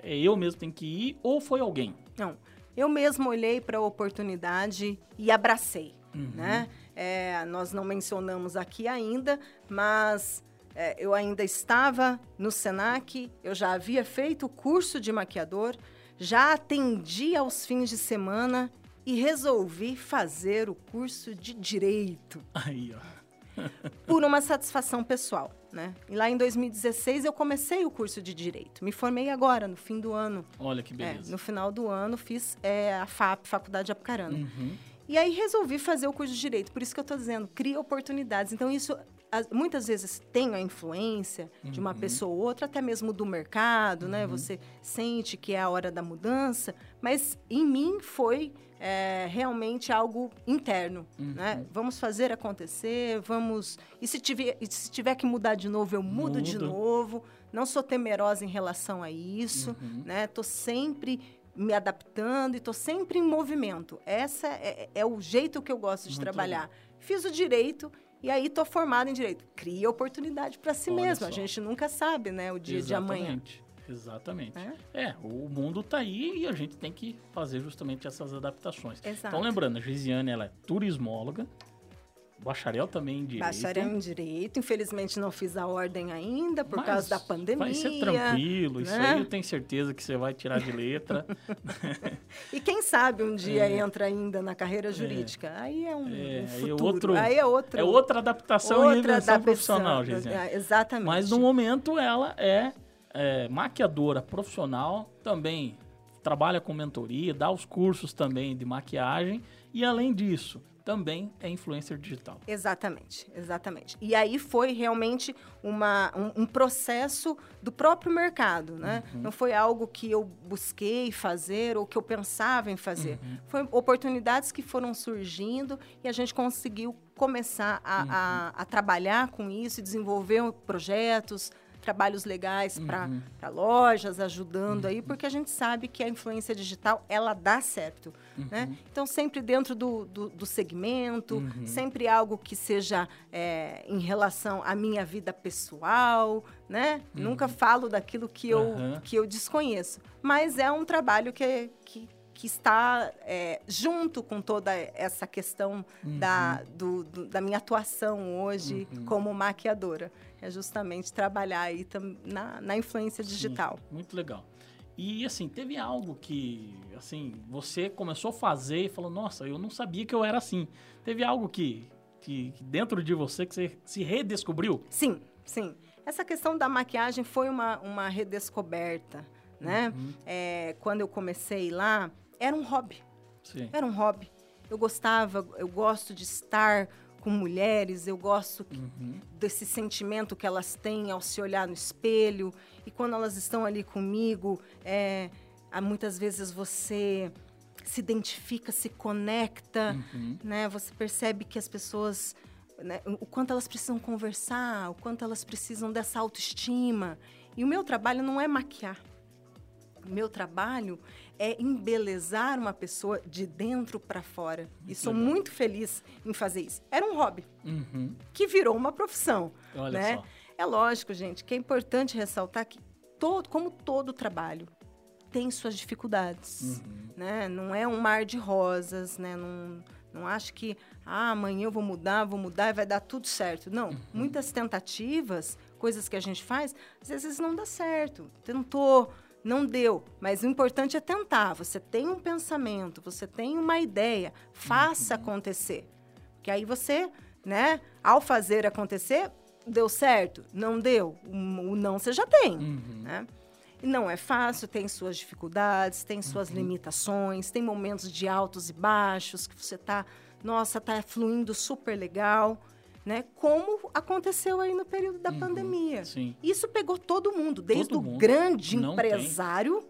Speaker 2: é eu mesmo tenho que ir, ou foi alguém?
Speaker 3: Não, eu mesmo olhei para a oportunidade e abracei, uhum. né? É, nós não mencionamos aqui ainda, mas é, eu ainda estava no SENAC, eu já havia feito o curso de maquiador, já atendi aos fins de semana e resolvi fazer o curso de Direito.
Speaker 2: Aí, ó.
Speaker 3: por uma satisfação pessoal, né? E lá em 2016 eu comecei o curso de Direito. Me formei agora, no fim do ano.
Speaker 2: Olha que beleza.
Speaker 3: É, no final do ano fiz é, a FAP, Faculdade de Apucarana. Uhum. E aí resolvi fazer o curso de Direito. Por isso que eu estou dizendo, cria oportunidades. Então isso muitas vezes tem a influência uhum. de uma uhum. pessoa ou outra, até mesmo do mercado, né? uhum. né? Você sente que é a hora da mudança, mas em mim foi é, realmente algo interno, uhum. né? Vamos fazer acontecer, vamos... E se tiver, e se tiver que mudar de novo, eu mudo, mudo. de novo. Não sou temerosa em relação a isso, uhum. né? Tô sempre me adaptando e tô sempre em movimento. Essa é, é, é o jeito que eu gosto de Muito trabalhar. Legal. Fiz o direito e aí tô formada em direito. Cria oportunidade para si Olha mesmo. Só. A gente nunca sabe, né, o dia Exatamente. de amanhã.
Speaker 2: Exatamente. É? é? o mundo está aí e a gente tem que fazer justamente essas adaptações.
Speaker 3: Exato.
Speaker 2: Então, lembrando, a Gisiane, ela é turismóloga, Bacharel também em Direito.
Speaker 3: Bacharel em Direito. Infelizmente não fiz a ordem ainda por Mas causa da pandemia.
Speaker 2: Vai ser tranquilo. Né? Isso aí eu tenho certeza que você vai tirar de letra.
Speaker 3: e quem sabe um dia é. entra ainda na carreira é. jurídica. É. Aí é um, é. um futuro. Aí, outro, aí é outro.
Speaker 2: É outra adaptação outra e invenção profissional, Gisele.
Speaker 3: É, exatamente.
Speaker 2: Mas no momento ela é, é maquiadora profissional, também trabalha com mentoria, dá os cursos também de maquiagem. E além disso, também é influencer digital.
Speaker 3: Exatamente, exatamente. E aí foi realmente uma, um, um processo do próprio mercado, né? Uhum. Não foi algo que eu busquei fazer ou que eu pensava em fazer. Uhum. Foi oportunidades que foram surgindo e a gente conseguiu começar a, uhum. a, a trabalhar com isso e desenvolver projetos, trabalhos legais para uhum. lojas, ajudando uhum. aí, porque a gente sabe que a influência digital, ela dá certo, uhum. né? Então, sempre dentro do, do, do segmento, uhum. sempre algo que seja é, em relação à minha vida pessoal, né? Nunca uhum. falo daquilo que eu, que eu desconheço, mas é um trabalho que, que que está é, junto com toda essa questão uhum. da, do, do, da minha atuação hoje uhum. como maquiadora. É justamente trabalhar aí na, na influência digital.
Speaker 2: Sim, muito legal. E assim, teve algo que assim, você começou a fazer e falou, nossa, eu não sabia que eu era assim. Teve algo que, que, que dentro de você que você se redescobriu?
Speaker 3: Sim, sim. Essa questão da maquiagem foi uma, uma redescoberta, né? Uhum. É, quando eu comecei lá, era um hobby. Sim. Era um hobby. Eu gostava, eu gosto de estar com mulheres, eu gosto uhum. desse sentimento que elas têm ao se olhar no espelho. E quando elas estão ali comigo, é, muitas vezes você se identifica, se conecta, uhum. né? Você percebe que as pessoas, né, o quanto elas precisam conversar, o quanto elas precisam dessa autoestima. E o meu trabalho não é maquiar. O meu trabalho é embelezar uma pessoa de dentro para fora. E sou legal. muito feliz em fazer isso. Era um hobby uhum. que virou uma profissão. Olha né? Só. É lógico, gente, que é importante ressaltar que todo, como todo trabalho tem suas dificuldades, uhum. né? Não é um mar de rosas, né? Não, não acho que ah, amanhã eu vou mudar, vou mudar e vai dar tudo certo. Não, uhum. muitas tentativas, coisas que a gente faz, às vezes não dá certo. Tentou, não deu, mas o importante é tentar. Você tem um pensamento, você tem uma ideia, faça uhum. acontecer. Que aí você, né, ao fazer acontecer, deu certo, não deu, o não você já tem, uhum. né? E não é fácil, tem suas dificuldades, tem suas uhum. limitações, tem momentos de altos e baixos que você tá, nossa, tá fluindo super legal né? Como aconteceu aí no período da uhum, pandemia. Sim. Isso pegou todo mundo, desde todo o mundo. grande Não empresário tem.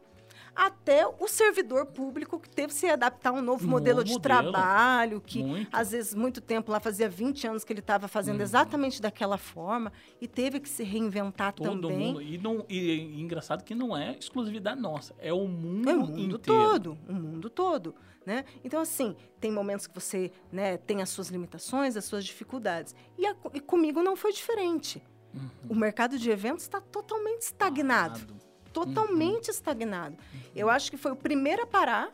Speaker 3: até o servidor público que teve que se adaptar a um novo modelo de trabalho, que muito. às vezes muito tempo lá fazia 20 anos que ele estava fazendo uhum. exatamente daquela forma e teve que se reinventar todo também.
Speaker 2: Mundo. E, não, e, e engraçado que não é exclusividade nossa, é o mundo,
Speaker 3: é o mundo
Speaker 2: inteiro.
Speaker 3: todo, o mundo todo. Né? Então, assim, tem momentos que você né, tem as suas limitações, as suas dificuldades. E, a, e comigo não foi diferente. Uhum. O mercado de eventos está totalmente estagnado. Parado. Totalmente uhum. estagnado. Uhum. Eu acho que foi o primeiro a parar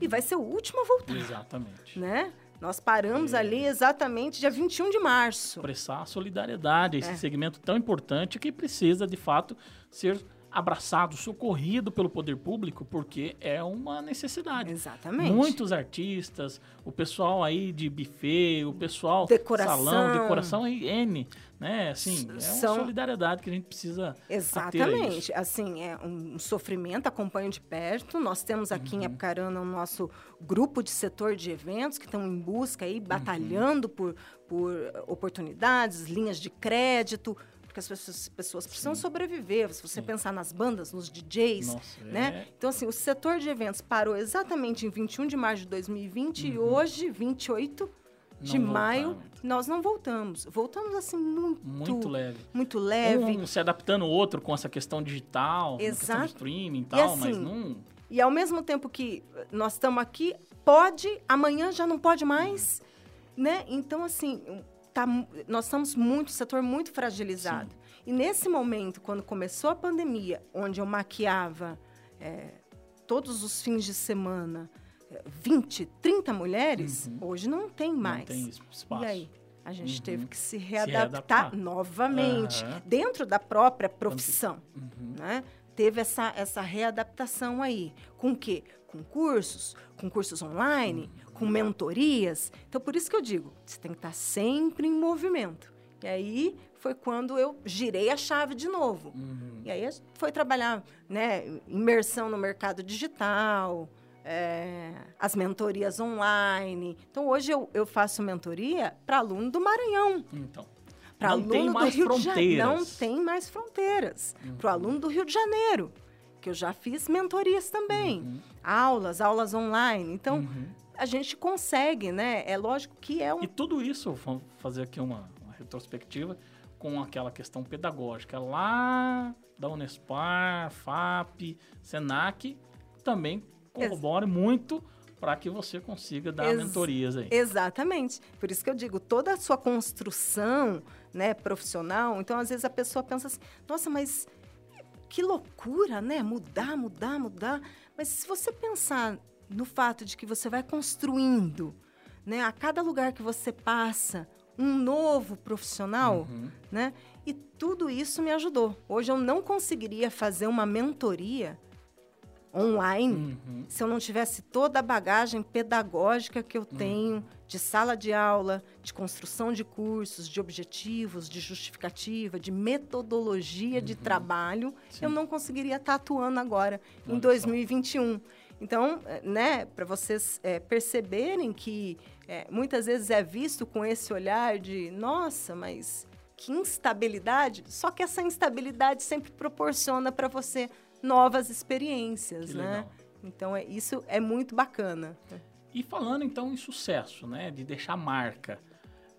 Speaker 3: e vai ser o último a voltar.
Speaker 2: Exatamente.
Speaker 3: Né? Nós paramos é. ali exatamente dia 21 de março.
Speaker 2: Expressar solidariedade a esse é. segmento tão importante que precisa, de fato, ser abraçado, socorrido pelo poder público, porque é uma necessidade.
Speaker 3: Exatamente.
Speaker 2: Muitos artistas, o pessoal aí de buffet, o pessoal decoração. salão, decoração e N, né? Assim, é São... uma solidariedade que a gente precisa
Speaker 3: Exatamente. Assim, é um sofrimento, acompanho de perto. Nós temos aqui uhum. em Apucarana o nosso grupo de setor de eventos que estão em busca aí, batalhando uhum. por, por oportunidades, linhas de crédito, porque as pessoas, pessoas precisam Sim. sobreviver. Se você Sim. pensar nas bandas, nos DJs, Nossa, né? É... Então, assim, o setor de eventos parou exatamente em 21 de março de 2020 uhum. e hoje, 28 de não maio, nós não voltamos. Voltamos assim muito
Speaker 2: muito leve.
Speaker 3: Muito leve.
Speaker 2: Um se adaptando ao outro com essa questão digital, Exato. questão streaming e tal, e assim, mas não
Speaker 3: E ao mesmo tempo que nós estamos aqui, pode, amanhã já não pode mais, uhum. né? Então assim, tá, nós estamos muito, setor muito fragilizado. Sim. E nesse momento, quando começou a pandemia, onde eu maquiava é, todos os fins de semana 20, é, 30 mulheres, uhum. hoje não tem mais. Não
Speaker 2: tem espaço.
Speaker 3: E aí? A gente uhum. teve que se readaptar, se readaptar. novamente, uhum. dentro da própria profissão. Uhum. Né? Teve essa, essa readaptação aí. Com o quê? Com cursos, com cursos online, uhum com mentorias. Então, por isso que eu digo, você tem que estar sempre em movimento. E aí foi quando eu girei a chave de novo. Uhum. E aí foi trabalhar, né, imersão no mercado digital, é, as mentorias online. Então, hoje eu, eu faço mentoria para aluno do Maranhão.
Speaker 2: Então. Para aluno do Rio fronteiras. de Janeiro.
Speaker 3: Não tem mais fronteiras. Uhum. Para o aluno do Rio de Janeiro, que eu já fiz mentorias também. Uhum. Aulas, aulas online. Então, uhum a gente consegue, né? É lógico que é um.
Speaker 2: E tudo isso, vamos fazer aqui uma, uma retrospectiva, com aquela questão pedagógica lá da Unespar, FAP, Senac, também corrobore Ex muito para que você consiga dar Ex mentorias aí.
Speaker 3: Exatamente. Por isso que eu digo, toda a sua construção né, profissional, então às vezes a pessoa pensa assim, nossa, mas que loucura, né? Mudar, mudar, mudar. Mas se você pensar no fato de que você vai construindo, né, a cada lugar que você passa, um novo profissional, uhum. né? E tudo isso me ajudou. Hoje eu não conseguiria fazer uma mentoria online uhum. se eu não tivesse toda a bagagem pedagógica que eu uhum. tenho de sala de aula, de construção de cursos, de objetivos, de justificativa, de metodologia de uhum. trabalho, Sim. eu não conseguiria estar atuando agora Olha em 2021. Só. Então, eh, né, para vocês é, perceberem que é, muitas vezes é visto com esse olhar de, nossa, mas que instabilidade, só que essa instabilidade sempre proporciona para você novas experiências, né? Então, é, isso é muito bacana.
Speaker 2: E falando então em sucesso, né, de deixar marca,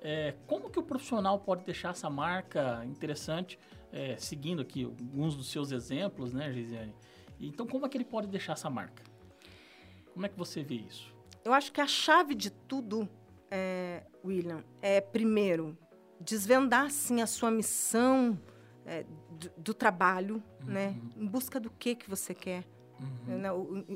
Speaker 2: é, como que o profissional pode deixar essa marca interessante, é, seguindo aqui alguns dos seus exemplos, né, Gisiane? Então, como é que ele pode deixar essa marca? Como é que você vê isso?
Speaker 3: Eu acho que a chave de tudo, é, William, é primeiro desvendar sim a sua missão é, do, do, trabalho, né? uhum. né? Em busca do que que você quer. Uhum. Né?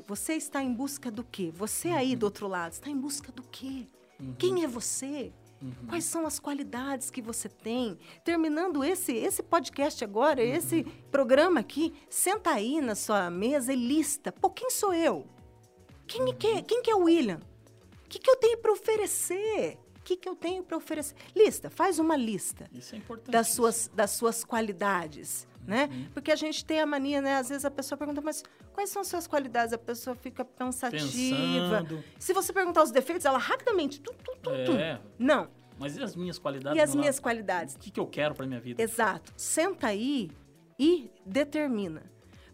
Speaker 3: Você está em busca do quê? Você aí uhum. do outro lado está em busca do quê? Uhum. Quem é você? Uhum. Quais são as qualidades que você tem? Terminando esse esse podcast agora, uhum. esse programa aqui, senta aí na sua mesa e lista. Pô, quem sou eu? Quem, que, é, quem que é o William? O que, que eu tenho para oferecer? O que, que eu tenho para oferecer? Lista, faz uma lista.
Speaker 2: Isso é importante.
Speaker 3: Das suas, das suas qualidades. Né? Uhum. Porque a gente tem a mania, né? Às vezes a pessoa pergunta, mas quais são as suas qualidades? A pessoa fica pensativa.
Speaker 2: Pensando.
Speaker 3: Se você perguntar os defeitos, ela rapidamente. Tu, tu, tu, é. Não.
Speaker 2: Mas e as minhas qualidades?
Speaker 3: E as minhas lá? qualidades?
Speaker 2: O que, que eu quero para minha vida?
Speaker 3: Exato. Senta aí e determina.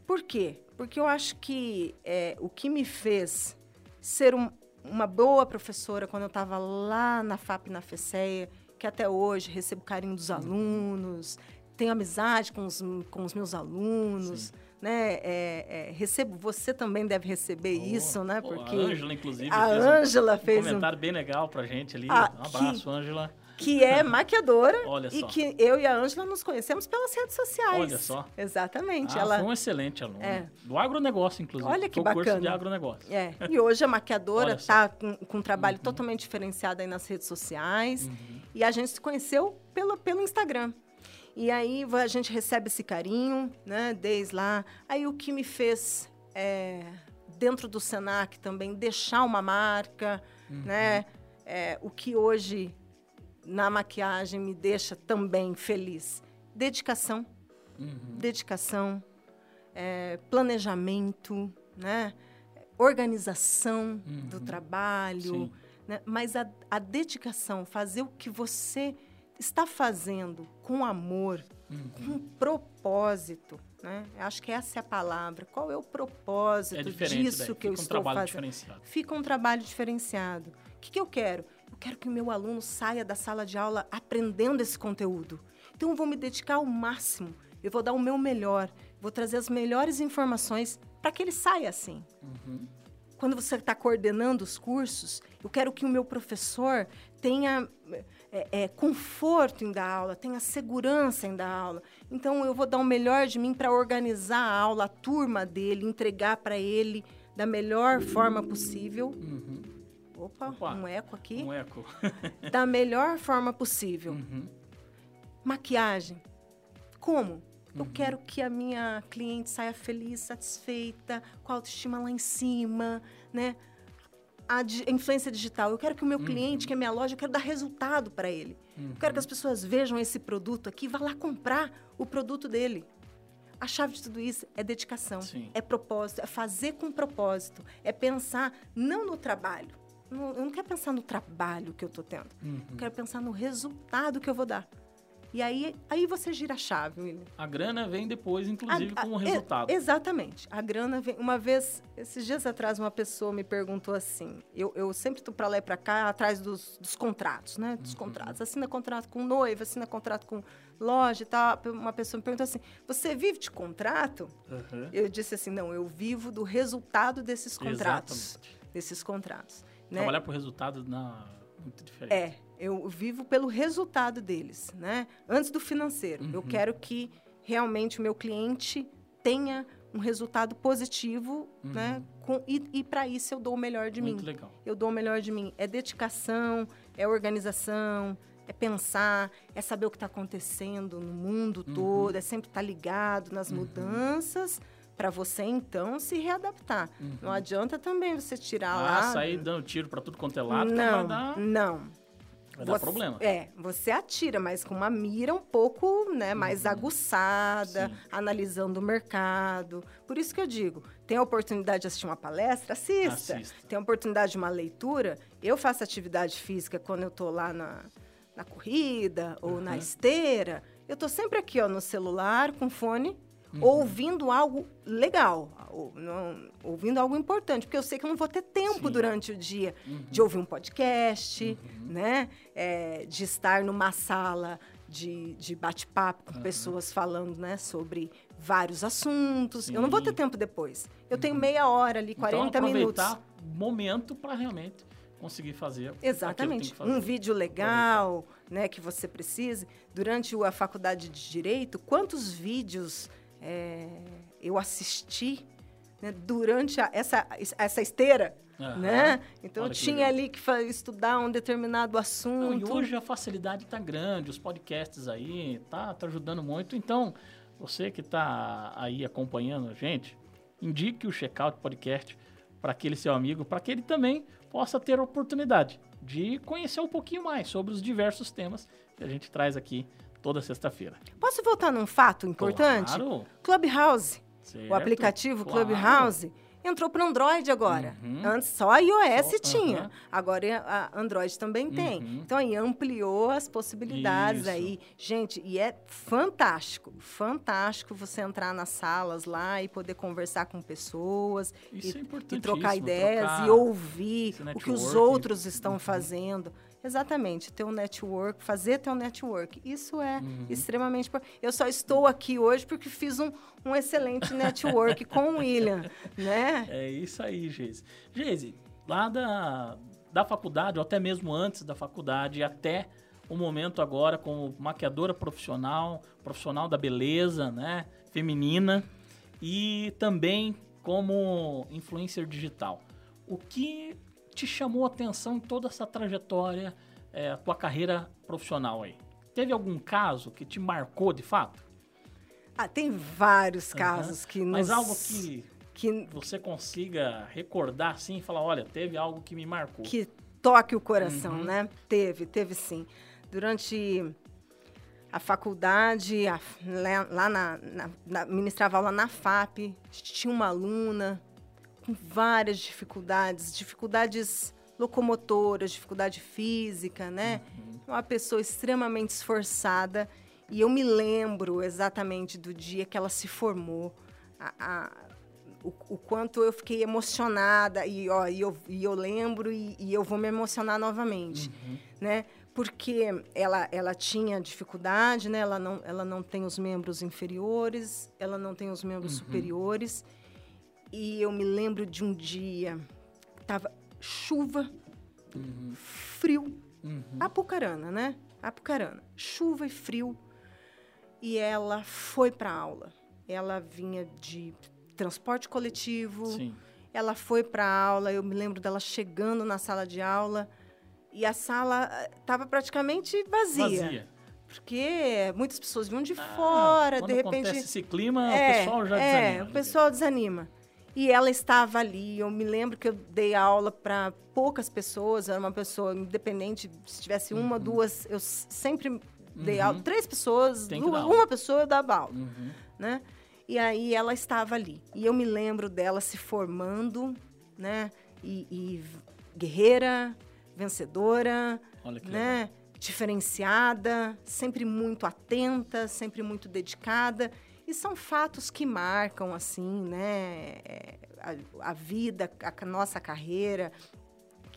Speaker 3: Por quê? Porque eu acho que é, o que me fez ser um, uma boa professora quando eu estava lá na FAP, na FECEA, que até hoje recebo carinho dos alunos, tenho amizade com os, com os meus alunos, Sim. né? É, é, recebo, você também deve receber oh, isso, né?
Speaker 2: Porque a Ângela, inclusive,
Speaker 3: a fez um,
Speaker 2: fez um comentário bem legal pra gente ali. Ah, um abraço, Ângela
Speaker 3: que é maquiadora e que eu e a Ângela nos conhecemos pelas redes sociais.
Speaker 2: Olha só.
Speaker 3: Exatamente.
Speaker 2: Ah, ela foi um excelente aluno. É. Do agronegócio, inclusive.
Speaker 3: Olha que bacana. curso
Speaker 2: de agronegócio.
Speaker 3: É. E hoje a maquiadora está com, com, um trabalho uhum. totalmente diferenciado aí nas redes sociais. Uhum. E a gente se conheceu pelo, pelo Instagram. E aí a gente recebe esse carinho, né, desde lá. Aí o que me fez, é, dentro do Senac também, deixar uma marca, uhum. né? É, o que hoje na maquiagem me deixa também feliz. Dedicação, uhum. dedicação, é, planejamento, né? organização uhum. do trabalho, né? mas a, a, dedicação, fazer o que você está fazendo com amor, uhum. com propósito. Né? Acho que essa é a palavra. Qual é o propósito é disso daí. que Fica eu um estou fazendo? Fica um trabalho diferenciado. O que, que eu quero? Quero que o meu aluno saia da sala de aula aprendendo esse conteúdo. Então, eu vou me dedicar ao máximo. Eu vou dar o meu melhor. Vou trazer as melhores informações para que ele saia assim. Uhum. Quando você está coordenando os cursos, eu quero que o meu professor tenha é, é, conforto em dar aula, tenha segurança em dar aula. Então, eu vou dar o melhor de mim para organizar a aula, a turma dele, entregar para ele da melhor forma possível. Uhum. Opa, Opa, um eco aqui.
Speaker 2: Um eco.
Speaker 3: da melhor forma possível. Uhum. Maquiagem. Como? Eu uhum. quero que a minha cliente saia feliz, satisfeita, com a autoestima lá em cima, né? A, a influência digital. Eu quero que o meu uhum. cliente, que é minha loja, eu quero dar resultado para ele. Eu quero que as uhum. pessoas vejam esse produto aqui, vá lá comprar o produto dele. A chave de tudo isso é dedicação, Sim. é propósito, é fazer com propósito, é pensar não no trabalho, não, eu não quero pensar no trabalho que eu estou tendo. Uhum. Eu quero pensar no resultado que eu vou dar. E aí, aí você gira a chave, William.
Speaker 2: A grana vem depois, inclusive, a, a, com o resultado.
Speaker 3: É, exatamente. A grana vem. Uma vez, esses dias atrás, uma pessoa me perguntou assim: eu, eu sempre estou para lá e para cá, atrás dos, dos contratos, né? Dos uhum. contratos. Assina contrato com noiva, assina contrato com loja e tal. Uma pessoa me perguntou assim: você vive de contrato? Uhum. Eu disse assim: não, eu vivo do resultado desses contratos. Exatamente. Desses contratos.
Speaker 2: Né? Trabalhar por resultado na muito diferente.
Speaker 3: É, eu vivo pelo resultado deles, né? Antes do financeiro. Uhum. Eu quero que realmente o meu cliente tenha um resultado positivo, uhum. né? Com, e, e para isso eu dou o melhor de
Speaker 2: Muito
Speaker 3: mim.
Speaker 2: Legal.
Speaker 3: Eu dou o melhor de mim. É dedicação, é organização, é pensar, é saber o que está acontecendo no mundo uhum. todo, é sempre estar tá ligado nas uhum. mudanças para você então se readaptar. Uhum. Não adianta também você tirar ah,
Speaker 2: lá. sair dando tiro para tudo quanto é lado,
Speaker 3: não,
Speaker 2: vai dar...
Speaker 3: não.
Speaker 2: Vai você, dar problema.
Speaker 3: É, você atira, mas com uma mira um pouco né, mais uhum. aguçada, Sim. analisando o mercado. Por isso que eu digo, tem a oportunidade de assistir uma palestra, assista. assista. Tem a oportunidade de uma leitura. Eu faço atividade física quando eu estou lá na, na corrida ou uhum. na esteira. Eu estou sempre aqui ó, no celular, com fone, uhum. ouvindo algo legal, ou, não, ouvindo algo importante, porque eu sei que eu não vou ter tempo Sim. durante o dia uhum. de ouvir um podcast, uhum. né? É, de estar numa sala de, de bate-papo com pessoas falando né, sobre vários assuntos. Sim. Eu não vou ter tempo depois. Eu tenho uhum. meia hora ali, 40
Speaker 2: então,
Speaker 3: minutos.
Speaker 2: momento para realmente conseguir fazer.
Speaker 3: Exatamente. Fazer. Um vídeo legal, né, que você precise. Durante a faculdade de Direito, quantos vídeos é, eu assisti né, durante a, essa, essa esteira. Uhum. Né? Então, Olha eu tinha ali que estudar um determinado assunto. Não,
Speaker 2: e hoje a facilidade está grande, os podcasts aí, tá, tá ajudando muito. Então, você que está aí acompanhando a gente, indique o Checkout Podcast para aquele seu amigo, para que ele também possa ter a oportunidade de conhecer um pouquinho mais sobre os diversos temas que a gente traz aqui toda sexta-feira.
Speaker 3: Posso voltar num fato importante?
Speaker 2: Claro.
Speaker 3: Clubhouse. Certo, o aplicativo claro. Clubhouse entrou para Android agora. Uhum. Antes só iOS só, tinha. Uhum. Agora a Android também tem. Uhum. Então aí ampliou as possibilidades Isso. aí. Gente, e é fantástico, fantástico você entrar nas salas lá e poder conversar com pessoas
Speaker 2: Isso
Speaker 3: e,
Speaker 2: é
Speaker 3: e trocar ideias trocar e ouvir o que os outros estão uhum. fazendo. Exatamente, ter um network, fazer ter um network. Isso é uhum. extremamente. Eu só estou aqui hoje porque fiz um, um excelente network com o William, né?
Speaker 2: É isso aí, Geise. Geise, lá da, da faculdade, ou até mesmo antes da faculdade, até o momento agora como maquiadora profissional, profissional da beleza, né? Feminina e também como influencer digital. O que te chamou a atenção em toda essa trajetória, é, a tua carreira profissional aí? Teve algum caso que te marcou de fato?
Speaker 3: Ah, tem vários casos uhum. que
Speaker 2: Mas algo que, que você consiga recordar assim e falar, olha, teve algo que me marcou.
Speaker 3: Que toque o coração, uhum. né? Teve, teve sim. Durante a faculdade, a, lá na, na, na, ministrava aula na FAP, tinha uma aluna com várias dificuldades, dificuldades locomotoras, dificuldade física, né? Uhum. Uma pessoa extremamente esforçada. E eu me lembro exatamente do dia que ela se formou, a, a, o, o, quanto eu fiquei emocionada. E, ó, e, eu, e eu lembro e, e eu vou me emocionar novamente, uhum. né? Porque ela, ela tinha dificuldade, né? Ela não, ela não tem os membros inferiores, ela não tem os membros uhum. superiores. E eu me lembro de um dia, tava chuva, uhum. frio, uhum. Apucarana, né? Apucarana, chuva e frio. E ela foi para aula. Ela vinha de transporte coletivo. Sim. Ela foi para aula. Eu me lembro dela chegando na sala de aula e a sala estava eh, praticamente vazia. Vazia. Porque muitas pessoas vinham de ah, fora, de repente.
Speaker 2: esse clima, é, o pessoal já é, desanima.
Speaker 3: O pessoal desanima. E ela estava ali. Eu me lembro que eu dei aula para poucas pessoas. Era uma pessoa independente. Se tivesse uma, uhum. duas, eu sempre dei uhum. aula. Três pessoas, duas, uma pessoa eu dava aula, uhum. né? E aí ela estava ali. E eu me lembro dela se formando, né? E, e guerreira, vencedora, né? diferenciada, sempre muito atenta, sempre muito dedicada. E são fatos que marcam, assim, né? É, a, a vida, a, a nossa carreira.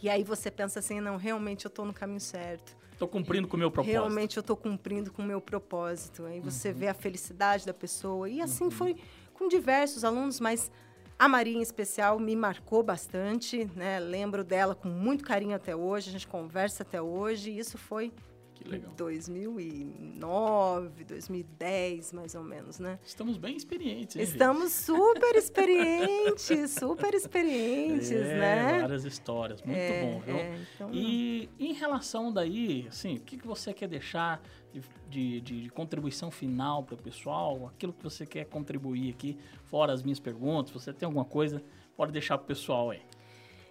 Speaker 3: E aí você pensa assim, não, realmente eu estou no caminho certo.
Speaker 2: Estou cumprindo com o meu propósito.
Speaker 3: Realmente eu estou cumprindo com o meu propósito. Aí você uhum. vê a felicidade da pessoa. E assim uhum. foi com diversos alunos, mas a Maria, em especial, me marcou bastante, né? Lembro dela com muito carinho até hoje, a gente conversa até hoje, e isso foi
Speaker 2: que legal.
Speaker 3: 2009, 2010, mais ou menos, né?
Speaker 2: Estamos bem experientes. Hein,
Speaker 3: Estamos super experientes, super experientes,
Speaker 2: é,
Speaker 3: né?
Speaker 2: Várias histórias, muito é, bom, viu? É, então, e em relação daí, assim, o que, que você quer deixar de, de, de contribuição final para o pessoal? Aquilo que você quer contribuir aqui, fora as minhas perguntas, você tem alguma coisa, pode deixar para o pessoal aí.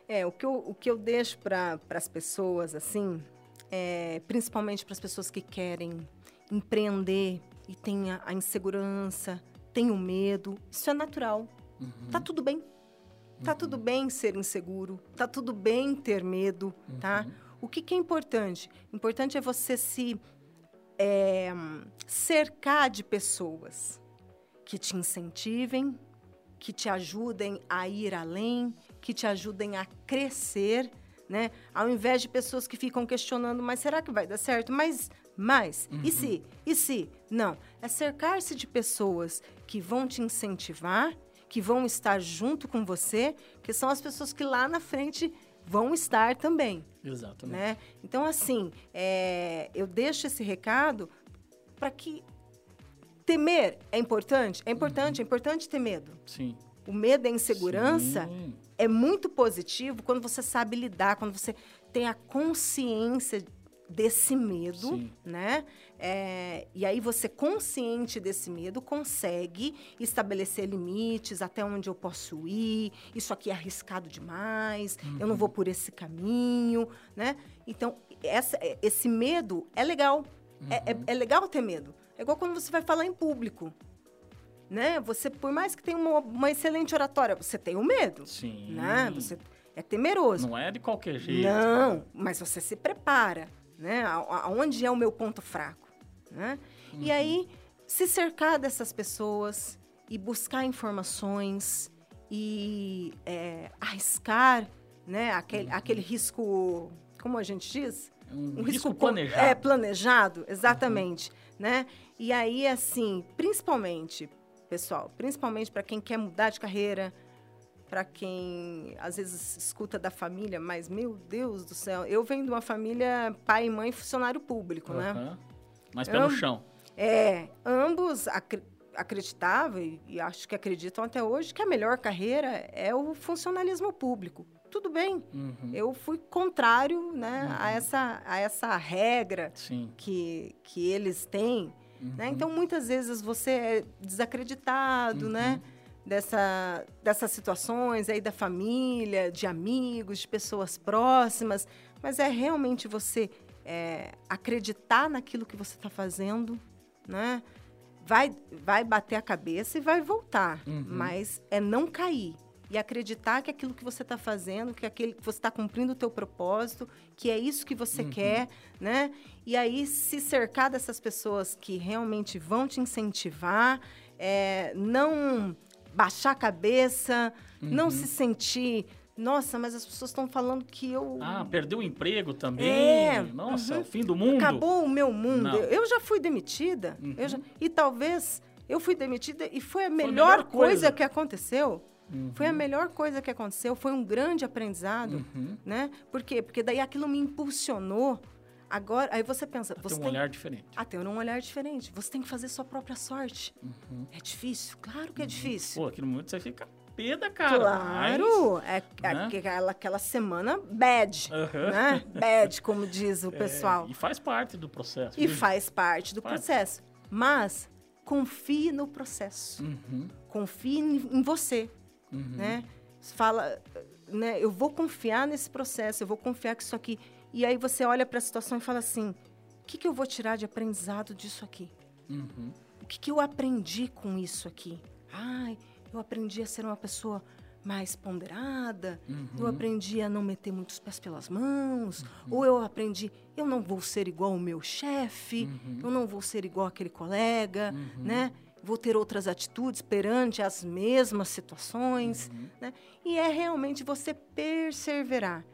Speaker 3: É, o que eu, o que eu deixo para as pessoas, assim, é, principalmente para as pessoas que querem empreender e têm a, a, insegurança, têm o medo. Isso é natural. Uhum. Tá tudo bem. Tá uhum. tudo bem ser inseguro. Tá tudo bem ter medo, tá? uhum. tá? O que, que, é importante? Importante é você se é, cercar de pessoas que te incentivem, que te ajudem a ir além, que te ajudem a crescer né? Ao invés de pessoas que ficam questionando, mas será que vai dar certo? Mas, mas, uhum. e se? E se? Não. É cercar-se de pessoas que vão te incentivar, que vão estar junto com você, que são as pessoas que lá na frente vão estar também.
Speaker 2: Exatamente.
Speaker 3: Né? Então, assim, é, eu deixo esse recado para que temer é importante? É importante, uhum. é importante ter medo.
Speaker 2: Sim.
Speaker 3: O medo a insegurança Sim é muito positivo quando você sabe lidar, quando você tem a consciência desse medo, Sim. né? É, e aí você, consciente desse medo, consegue estabelecer limites até onde eu posso ir. Isso aqui é arriscado demais. Uhum. Eu não vou por esse caminho, né? Então essa, esse medo é legal. Uhum. É, é, é legal ter medo. É igual quando você vai falar em público né? Você, por mais que tenha uma, uma excelente oratória, você tem o medo.
Speaker 2: Sim.
Speaker 3: Né? Você é temeroso.
Speaker 2: Não é de qualquer jeito.
Speaker 3: Não, mas você se prepara, né? Aonde é o meu ponto fraco, né? Uhum. E aí, se cercar dessas pessoas e buscar informações e é, arriscar, né? Aquele, uhum. aquele risco, como a gente diz?
Speaker 2: Um, um risco, risco planejado. É,
Speaker 3: planejado, exatamente, uhum. né? E aí, assim, principalmente pessoal, principalmente para quem quer mudar de carreira, para quem às vezes escuta da família, mas meu Deus do céu, eu venho de uma família pai e mãe funcionário público, uhum. né?
Speaker 2: Mas pé no chão.
Speaker 3: É, ambos ac acreditavam e, e acho que acreditam até hoje que a melhor carreira é o funcionalismo público. Tudo bem, uhum. eu fui contrário né, uhum. a, essa, a essa regra que, que eles têm? Uhum. Né? Então, muitas vezes você é desacreditado, né? uhum. né? Dessa, dessas situações aí da família, de amigos, de pessoas próximas. Mas é realmente você é, acreditar naquilo que você está fazendo, né? Vai, vai bater a cabeça e vai voltar, uhum. mas é não cair e acreditar que aquilo que você está fazendo, que aquele que você está cumprindo o teu propósito, que é isso que você uhum. quer, né? E aí se cercar dessas pessoas que realmente vão te incentivar, é, não baixar a cabeça, uhum. não se sentir nossa, mas as pessoas estão falando que eu.
Speaker 2: Ah, perdeu o emprego também. É, Nossa, uhum. o fim do mundo.
Speaker 3: Acabou o meu mundo. Não. Eu já fui demitida. Uhum. Já... E talvez eu fui demitida e foi a melhor, foi a melhor coisa. coisa que aconteceu. Uhum. Foi a melhor coisa que aconteceu, foi um grande aprendizado, uhum. né? Por quê? Porque daí aquilo me impulsionou. Agora, aí você pensa, você
Speaker 2: ter um
Speaker 3: tem...
Speaker 2: olhar diferente.
Speaker 3: A ter um olhar diferente. Você tem que fazer sua própria sorte. Uhum. É difícil, claro que é uhum. difícil.
Speaker 2: Pô, aquele momento você fica peda, cara.
Speaker 3: Claro, mas, é, é né? aquela, aquela semana bad, uhum. né? Bad, como diz o é, pessoal.
Speaker 2: E faz parte do processo.
Speaker 3: E viu? faz parte do faz. processo. Mas confie no processo. Uhum. Confie em você uhum. né? Fala, né? Eu vou confiar nesse processo, eu vou confiar que isso aqui. E aí você olha para a situação e fala assim: o que, que eu vou tirar de aprendizado disso aqui? Uhum. O que, que eu aprendi com isso aqui? Ai, eu aprendi a ser uma pessoa mais ponderada, uhum. eu aprendi a não meter muitos pés pelas mãos, uhum. ou eu aprendi, eu não vou ser igual o meu chefe, uhum. eu não vou ser igual aquele colega, uhum. né? Vou ter outras atitudes perante as mesmas situações, uhum. né? E é realmente você perseverar.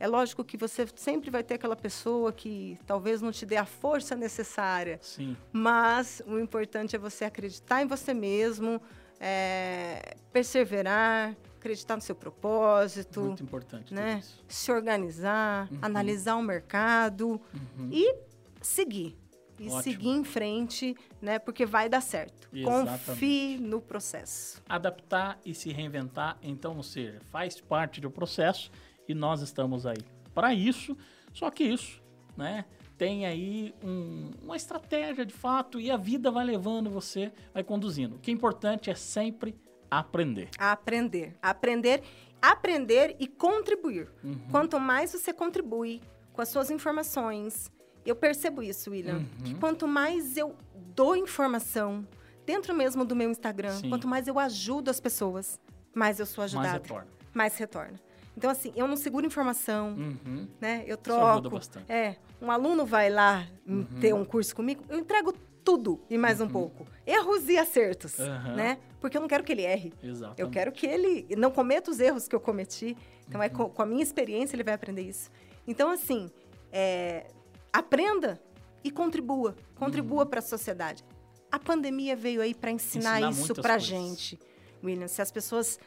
Speaker 3: É lógico que você sempre vai ter aquela pessoa que talvez não te dê a força necessária.
Speaker 2: Sim.
Speaker 3: Mas o importante é você acreditar em você mesmo, é, perseverar, acreditar no seu propósito.
Speaker 2: Muito importante.
Speaker 3: Né? Se organizar, uhum. analisar o mercado uhum. e seguir. E Ótimo. seguir em frente, né? Porque vai dar certo. Exatamente. Confie no processo.
Speaker 2: Adaptar e se reinventar, então, ou seja, faz parte do processo e nós estamos aí para isso. Só que isso, né? Tem aí um, uma estratégia de fato e a vida vai levando você, vai conduzindo. O que é importante é sempre aprender.
Speaker 3: Aprender. Aprender, aprender e contribuir. Uhum. Quanto mais você contribui com as suas informações, eu percebo isso, William, uhum. que quanto mais eu dou informação dentro mesmo do meu Instagram, Sim. quanto mais eu ajudo as pessoas, mais eu sou ajudada. Mais retorna. Mais retorna. Então, assim, eu não seguro informação, uhum. né? Eu troco. Isso ajuda bastante. É, um aluno vai lá uhum. ter um curso comigo, eu entrego tudo e mais uhum. um pouco. Erros e acertos, né? Porque eu não quero que ele erre.
Speaker 2: Exatamente.
Speaker 3: Eu quero que ele não cometa os erros que eu cometi. Então, é com, uhum. com, a minha experiência ele vai aprender isso. Então, assim, é, aprenda e contribua. Contribua uhum. para a sociedade. A pandemia veio aí para ensinar, ensinar, isso para gente, William. Se as pessoas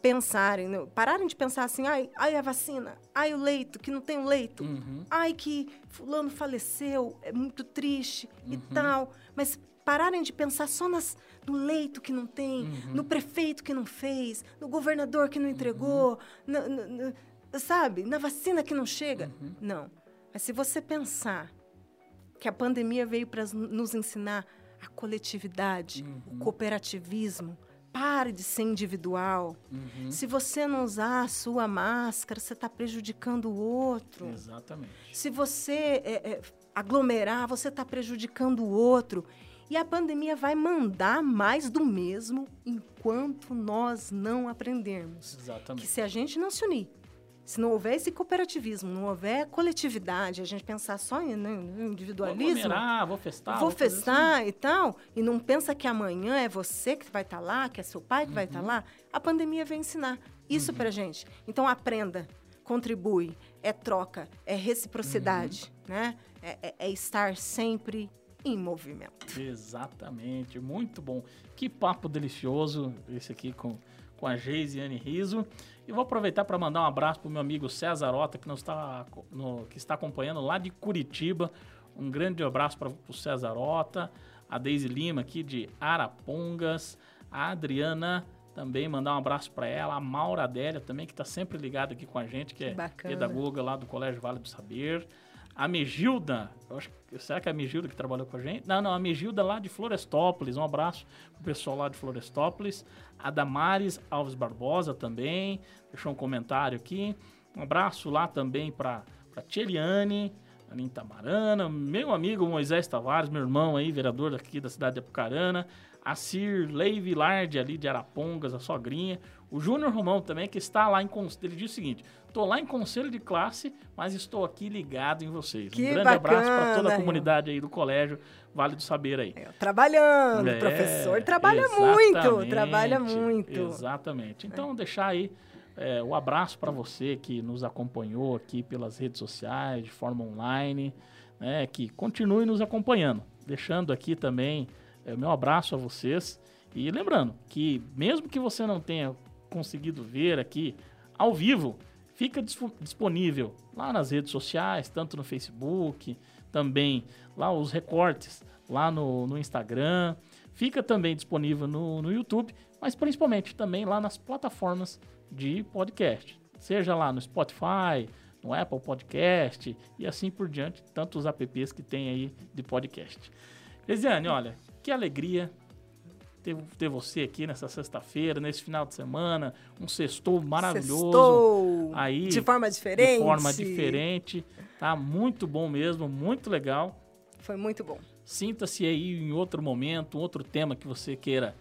Speaker 3: pensarem, né? pararem de pensar assim, ai, ai a vacina, ai o leito, que não tem o leito, uhum. ai que fulano faleceu, é muito triste uhum. e tal, mas pararem de pensar só nas, no leito que não tem, uhum. no prefeito que não fez, no governador que não entregou, na, na, na, sabe, na vacina que não chega. Uhum. Não. Mas se você pensar que a pandemia veio para nos ensinar a coletividade, o uhum. cooperativismo, Pare de ser individual. Uhum. Se você não usar a sua máscara, você está prejudicando o outro.
Speaker 2: Exatamente.
Speaker 3: Se você é, é, aglomerar, você está prejudicando o outro. E a pandemia vai mandar mais do mesmo enquanto nós não aprendermos.
Speaker 2: Exatamente.
Speaker 3: Que se a gente não se unir, se não houver esse cooperativismo, não houver coletividade, a gente pensar só em né, individualismo.
Speaker 2: Vou, vou festar.
Speaker 3: Vou, vou festar assim. e tal, e não pensa que amanhã é você que vai estar tá lá, que é seu pai que uhum. vai estar tá lá, a pandemia vem ensinar isso uhum. pra gente. Então aprenda, contribui, é troca, é reciprocidade, uhum. né? É, é, é estar sempre em movimento.
Speaker 2: Exatamente, muito bom. Que papo delicioso esse aqui com, com a Geisiane Riso. E vou aproveitar para mandar um abraço para o meu amigo César Ota, que, nos está, no, que está acompanhando lá de Curitiba. Um grande abraço para o César Ota, a Deise Lima aqui de Arapongas, a Adriana também, mandar um abraço para ela, a Maura Adélia também, que está sempre ligada aqui com a gente, que, que é bacana. pedagoga lá do Colégio Vale do Saber. A Megilda, acho, será que é a Megilda que trabalhou com a gente? Não, não, a Megilda lá de Florestópolis. Um abraço pro pessoal lá de Florestópolis. A Damares Alves Barbosa também, deixou um comentário aqui. Um abraço lá também para a Tcheliane, ali em meu amigo Moisés Tavares, meu irmão aí, vereador daqui da cidade de Apucarana, a Sir Lei Larde ali de Arapongas, a sogrinha, o Júnior Romão também, que está lá em. Ele diz o seguinte: estou lá em conselho de classe, mas estou aqui ligado em vocês.
Speaker 3: Que
Speaker 2: um grande
Speaker 3: bacana,
Speaker 2: abraço para toda a comunidade aí do colégio Vale do Saber aí.
Speaker 3: É, trabalhando, é, professor trabalha muito, trabalha muito.
Speaker 2: Exatamente. Então, deixar aí é, o abraço para você que nos acompanhou aqui pelas redes sociais, de forma online, né, que continue nos acompanhando. Deixando aqui também é, o meu abraço a vocês. E lembrando que, mesmo que você não tenha conseguido ver aqui ao vivo, fica disponível lá nas redes sociais, tanto no Facebook, também lá os recortes lá no, no Instagram, fica também disponível no, no YouTube, mas principalmente também lá nas plataformas de podcast, seja lá no Spotify, no Apple Podcast e assim por diante, tantos apps que tem aí de podcast. Lesiane, olha, que alegria ter, ter você aqui nessa sexta-feira, nesse final de semana, um sextou maravilhoso. Sextou aí,
Speaker 3: de forma diferente.
Speaker 2: De forma diferente. Tá muito bom mesmo, muito legal.
Speaker 3: Foi muito bom.
Speaker 2: Sinta-se aí em outro momento, outro tema que você queira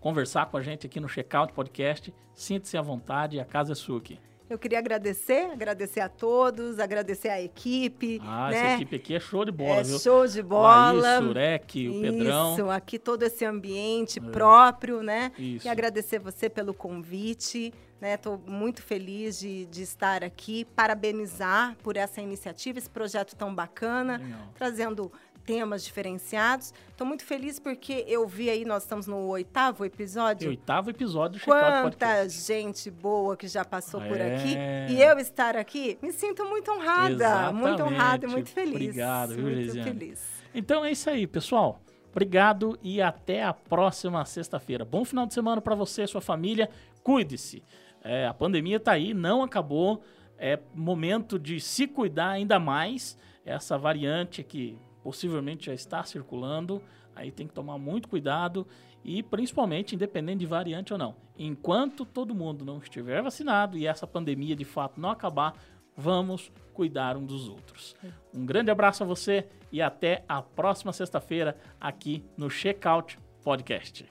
Speaker 2: conversar com a gente aqui no Checkout Podcast, sinta-se à vontade, a casa é sua aqui.
Speaker 3: Eu queria agradecer, agradecer a todos, agradecer a equipe.
Speaker 2: Ah,
Speaker 3: né?
Speaker 2: essa equipe aqui é show de bola,
Speaker 3: é
Speaker 2: viu?
Speaker 3: Show de bola.
Speaker 2: Laís, Surek, o Pedrão.
Speaker 3: Isso, aqui todo esse ambiente é. próprio, né?
Speaker 2: Isso.
Speaker 3: E agradecer você pelo convite. Estou né? muito feliz de, de, estar aqui, parabenizar por essa iniciativa, esse projeto tão bacana,
Speaker 2: Legal.
Speaker 3: trazendo temas diferenciados. Estou muito feliz porque eu vi aí, nós estamos no oitavo episódio.
Speaker 2: Oitavo episódio do
Speaker 3: Quanta gente boa que já passou é. por aqui. E eu estar aqui, me sinto muito honrada.
Speaker 2: Exatamente.
Speaker 3: Muito honrada e muito feliz.
Speaker 2: Obrigado, viu,
Speaker 3: Muito feliz.
Speaker 2: Então é isso aí, pessoal. Obrigado e até a próxima sexta-feira. Bom final de semana para você e sua família. Cuide-se. É, a pandemia está aí, não acabou. É momento de se cuidar ainda mais. Essa variante que possivelmente já está circulando, aí tem que tomar muito cuidado e principalmente, independente de variante ou não, enquanto todo mundo não estiver vacinado e essa pandemia de fato não acabar, vamos cuidar um dos outros. Um grande abraço a você e até a próxima sexta-feira aqui no Checkout Podcast.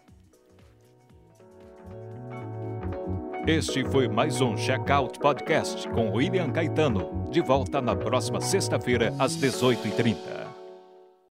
Speaker 1: Este foi mais um Checkout Podcast com William Caetano. De volta na próxima sexta-feira, às 18h30.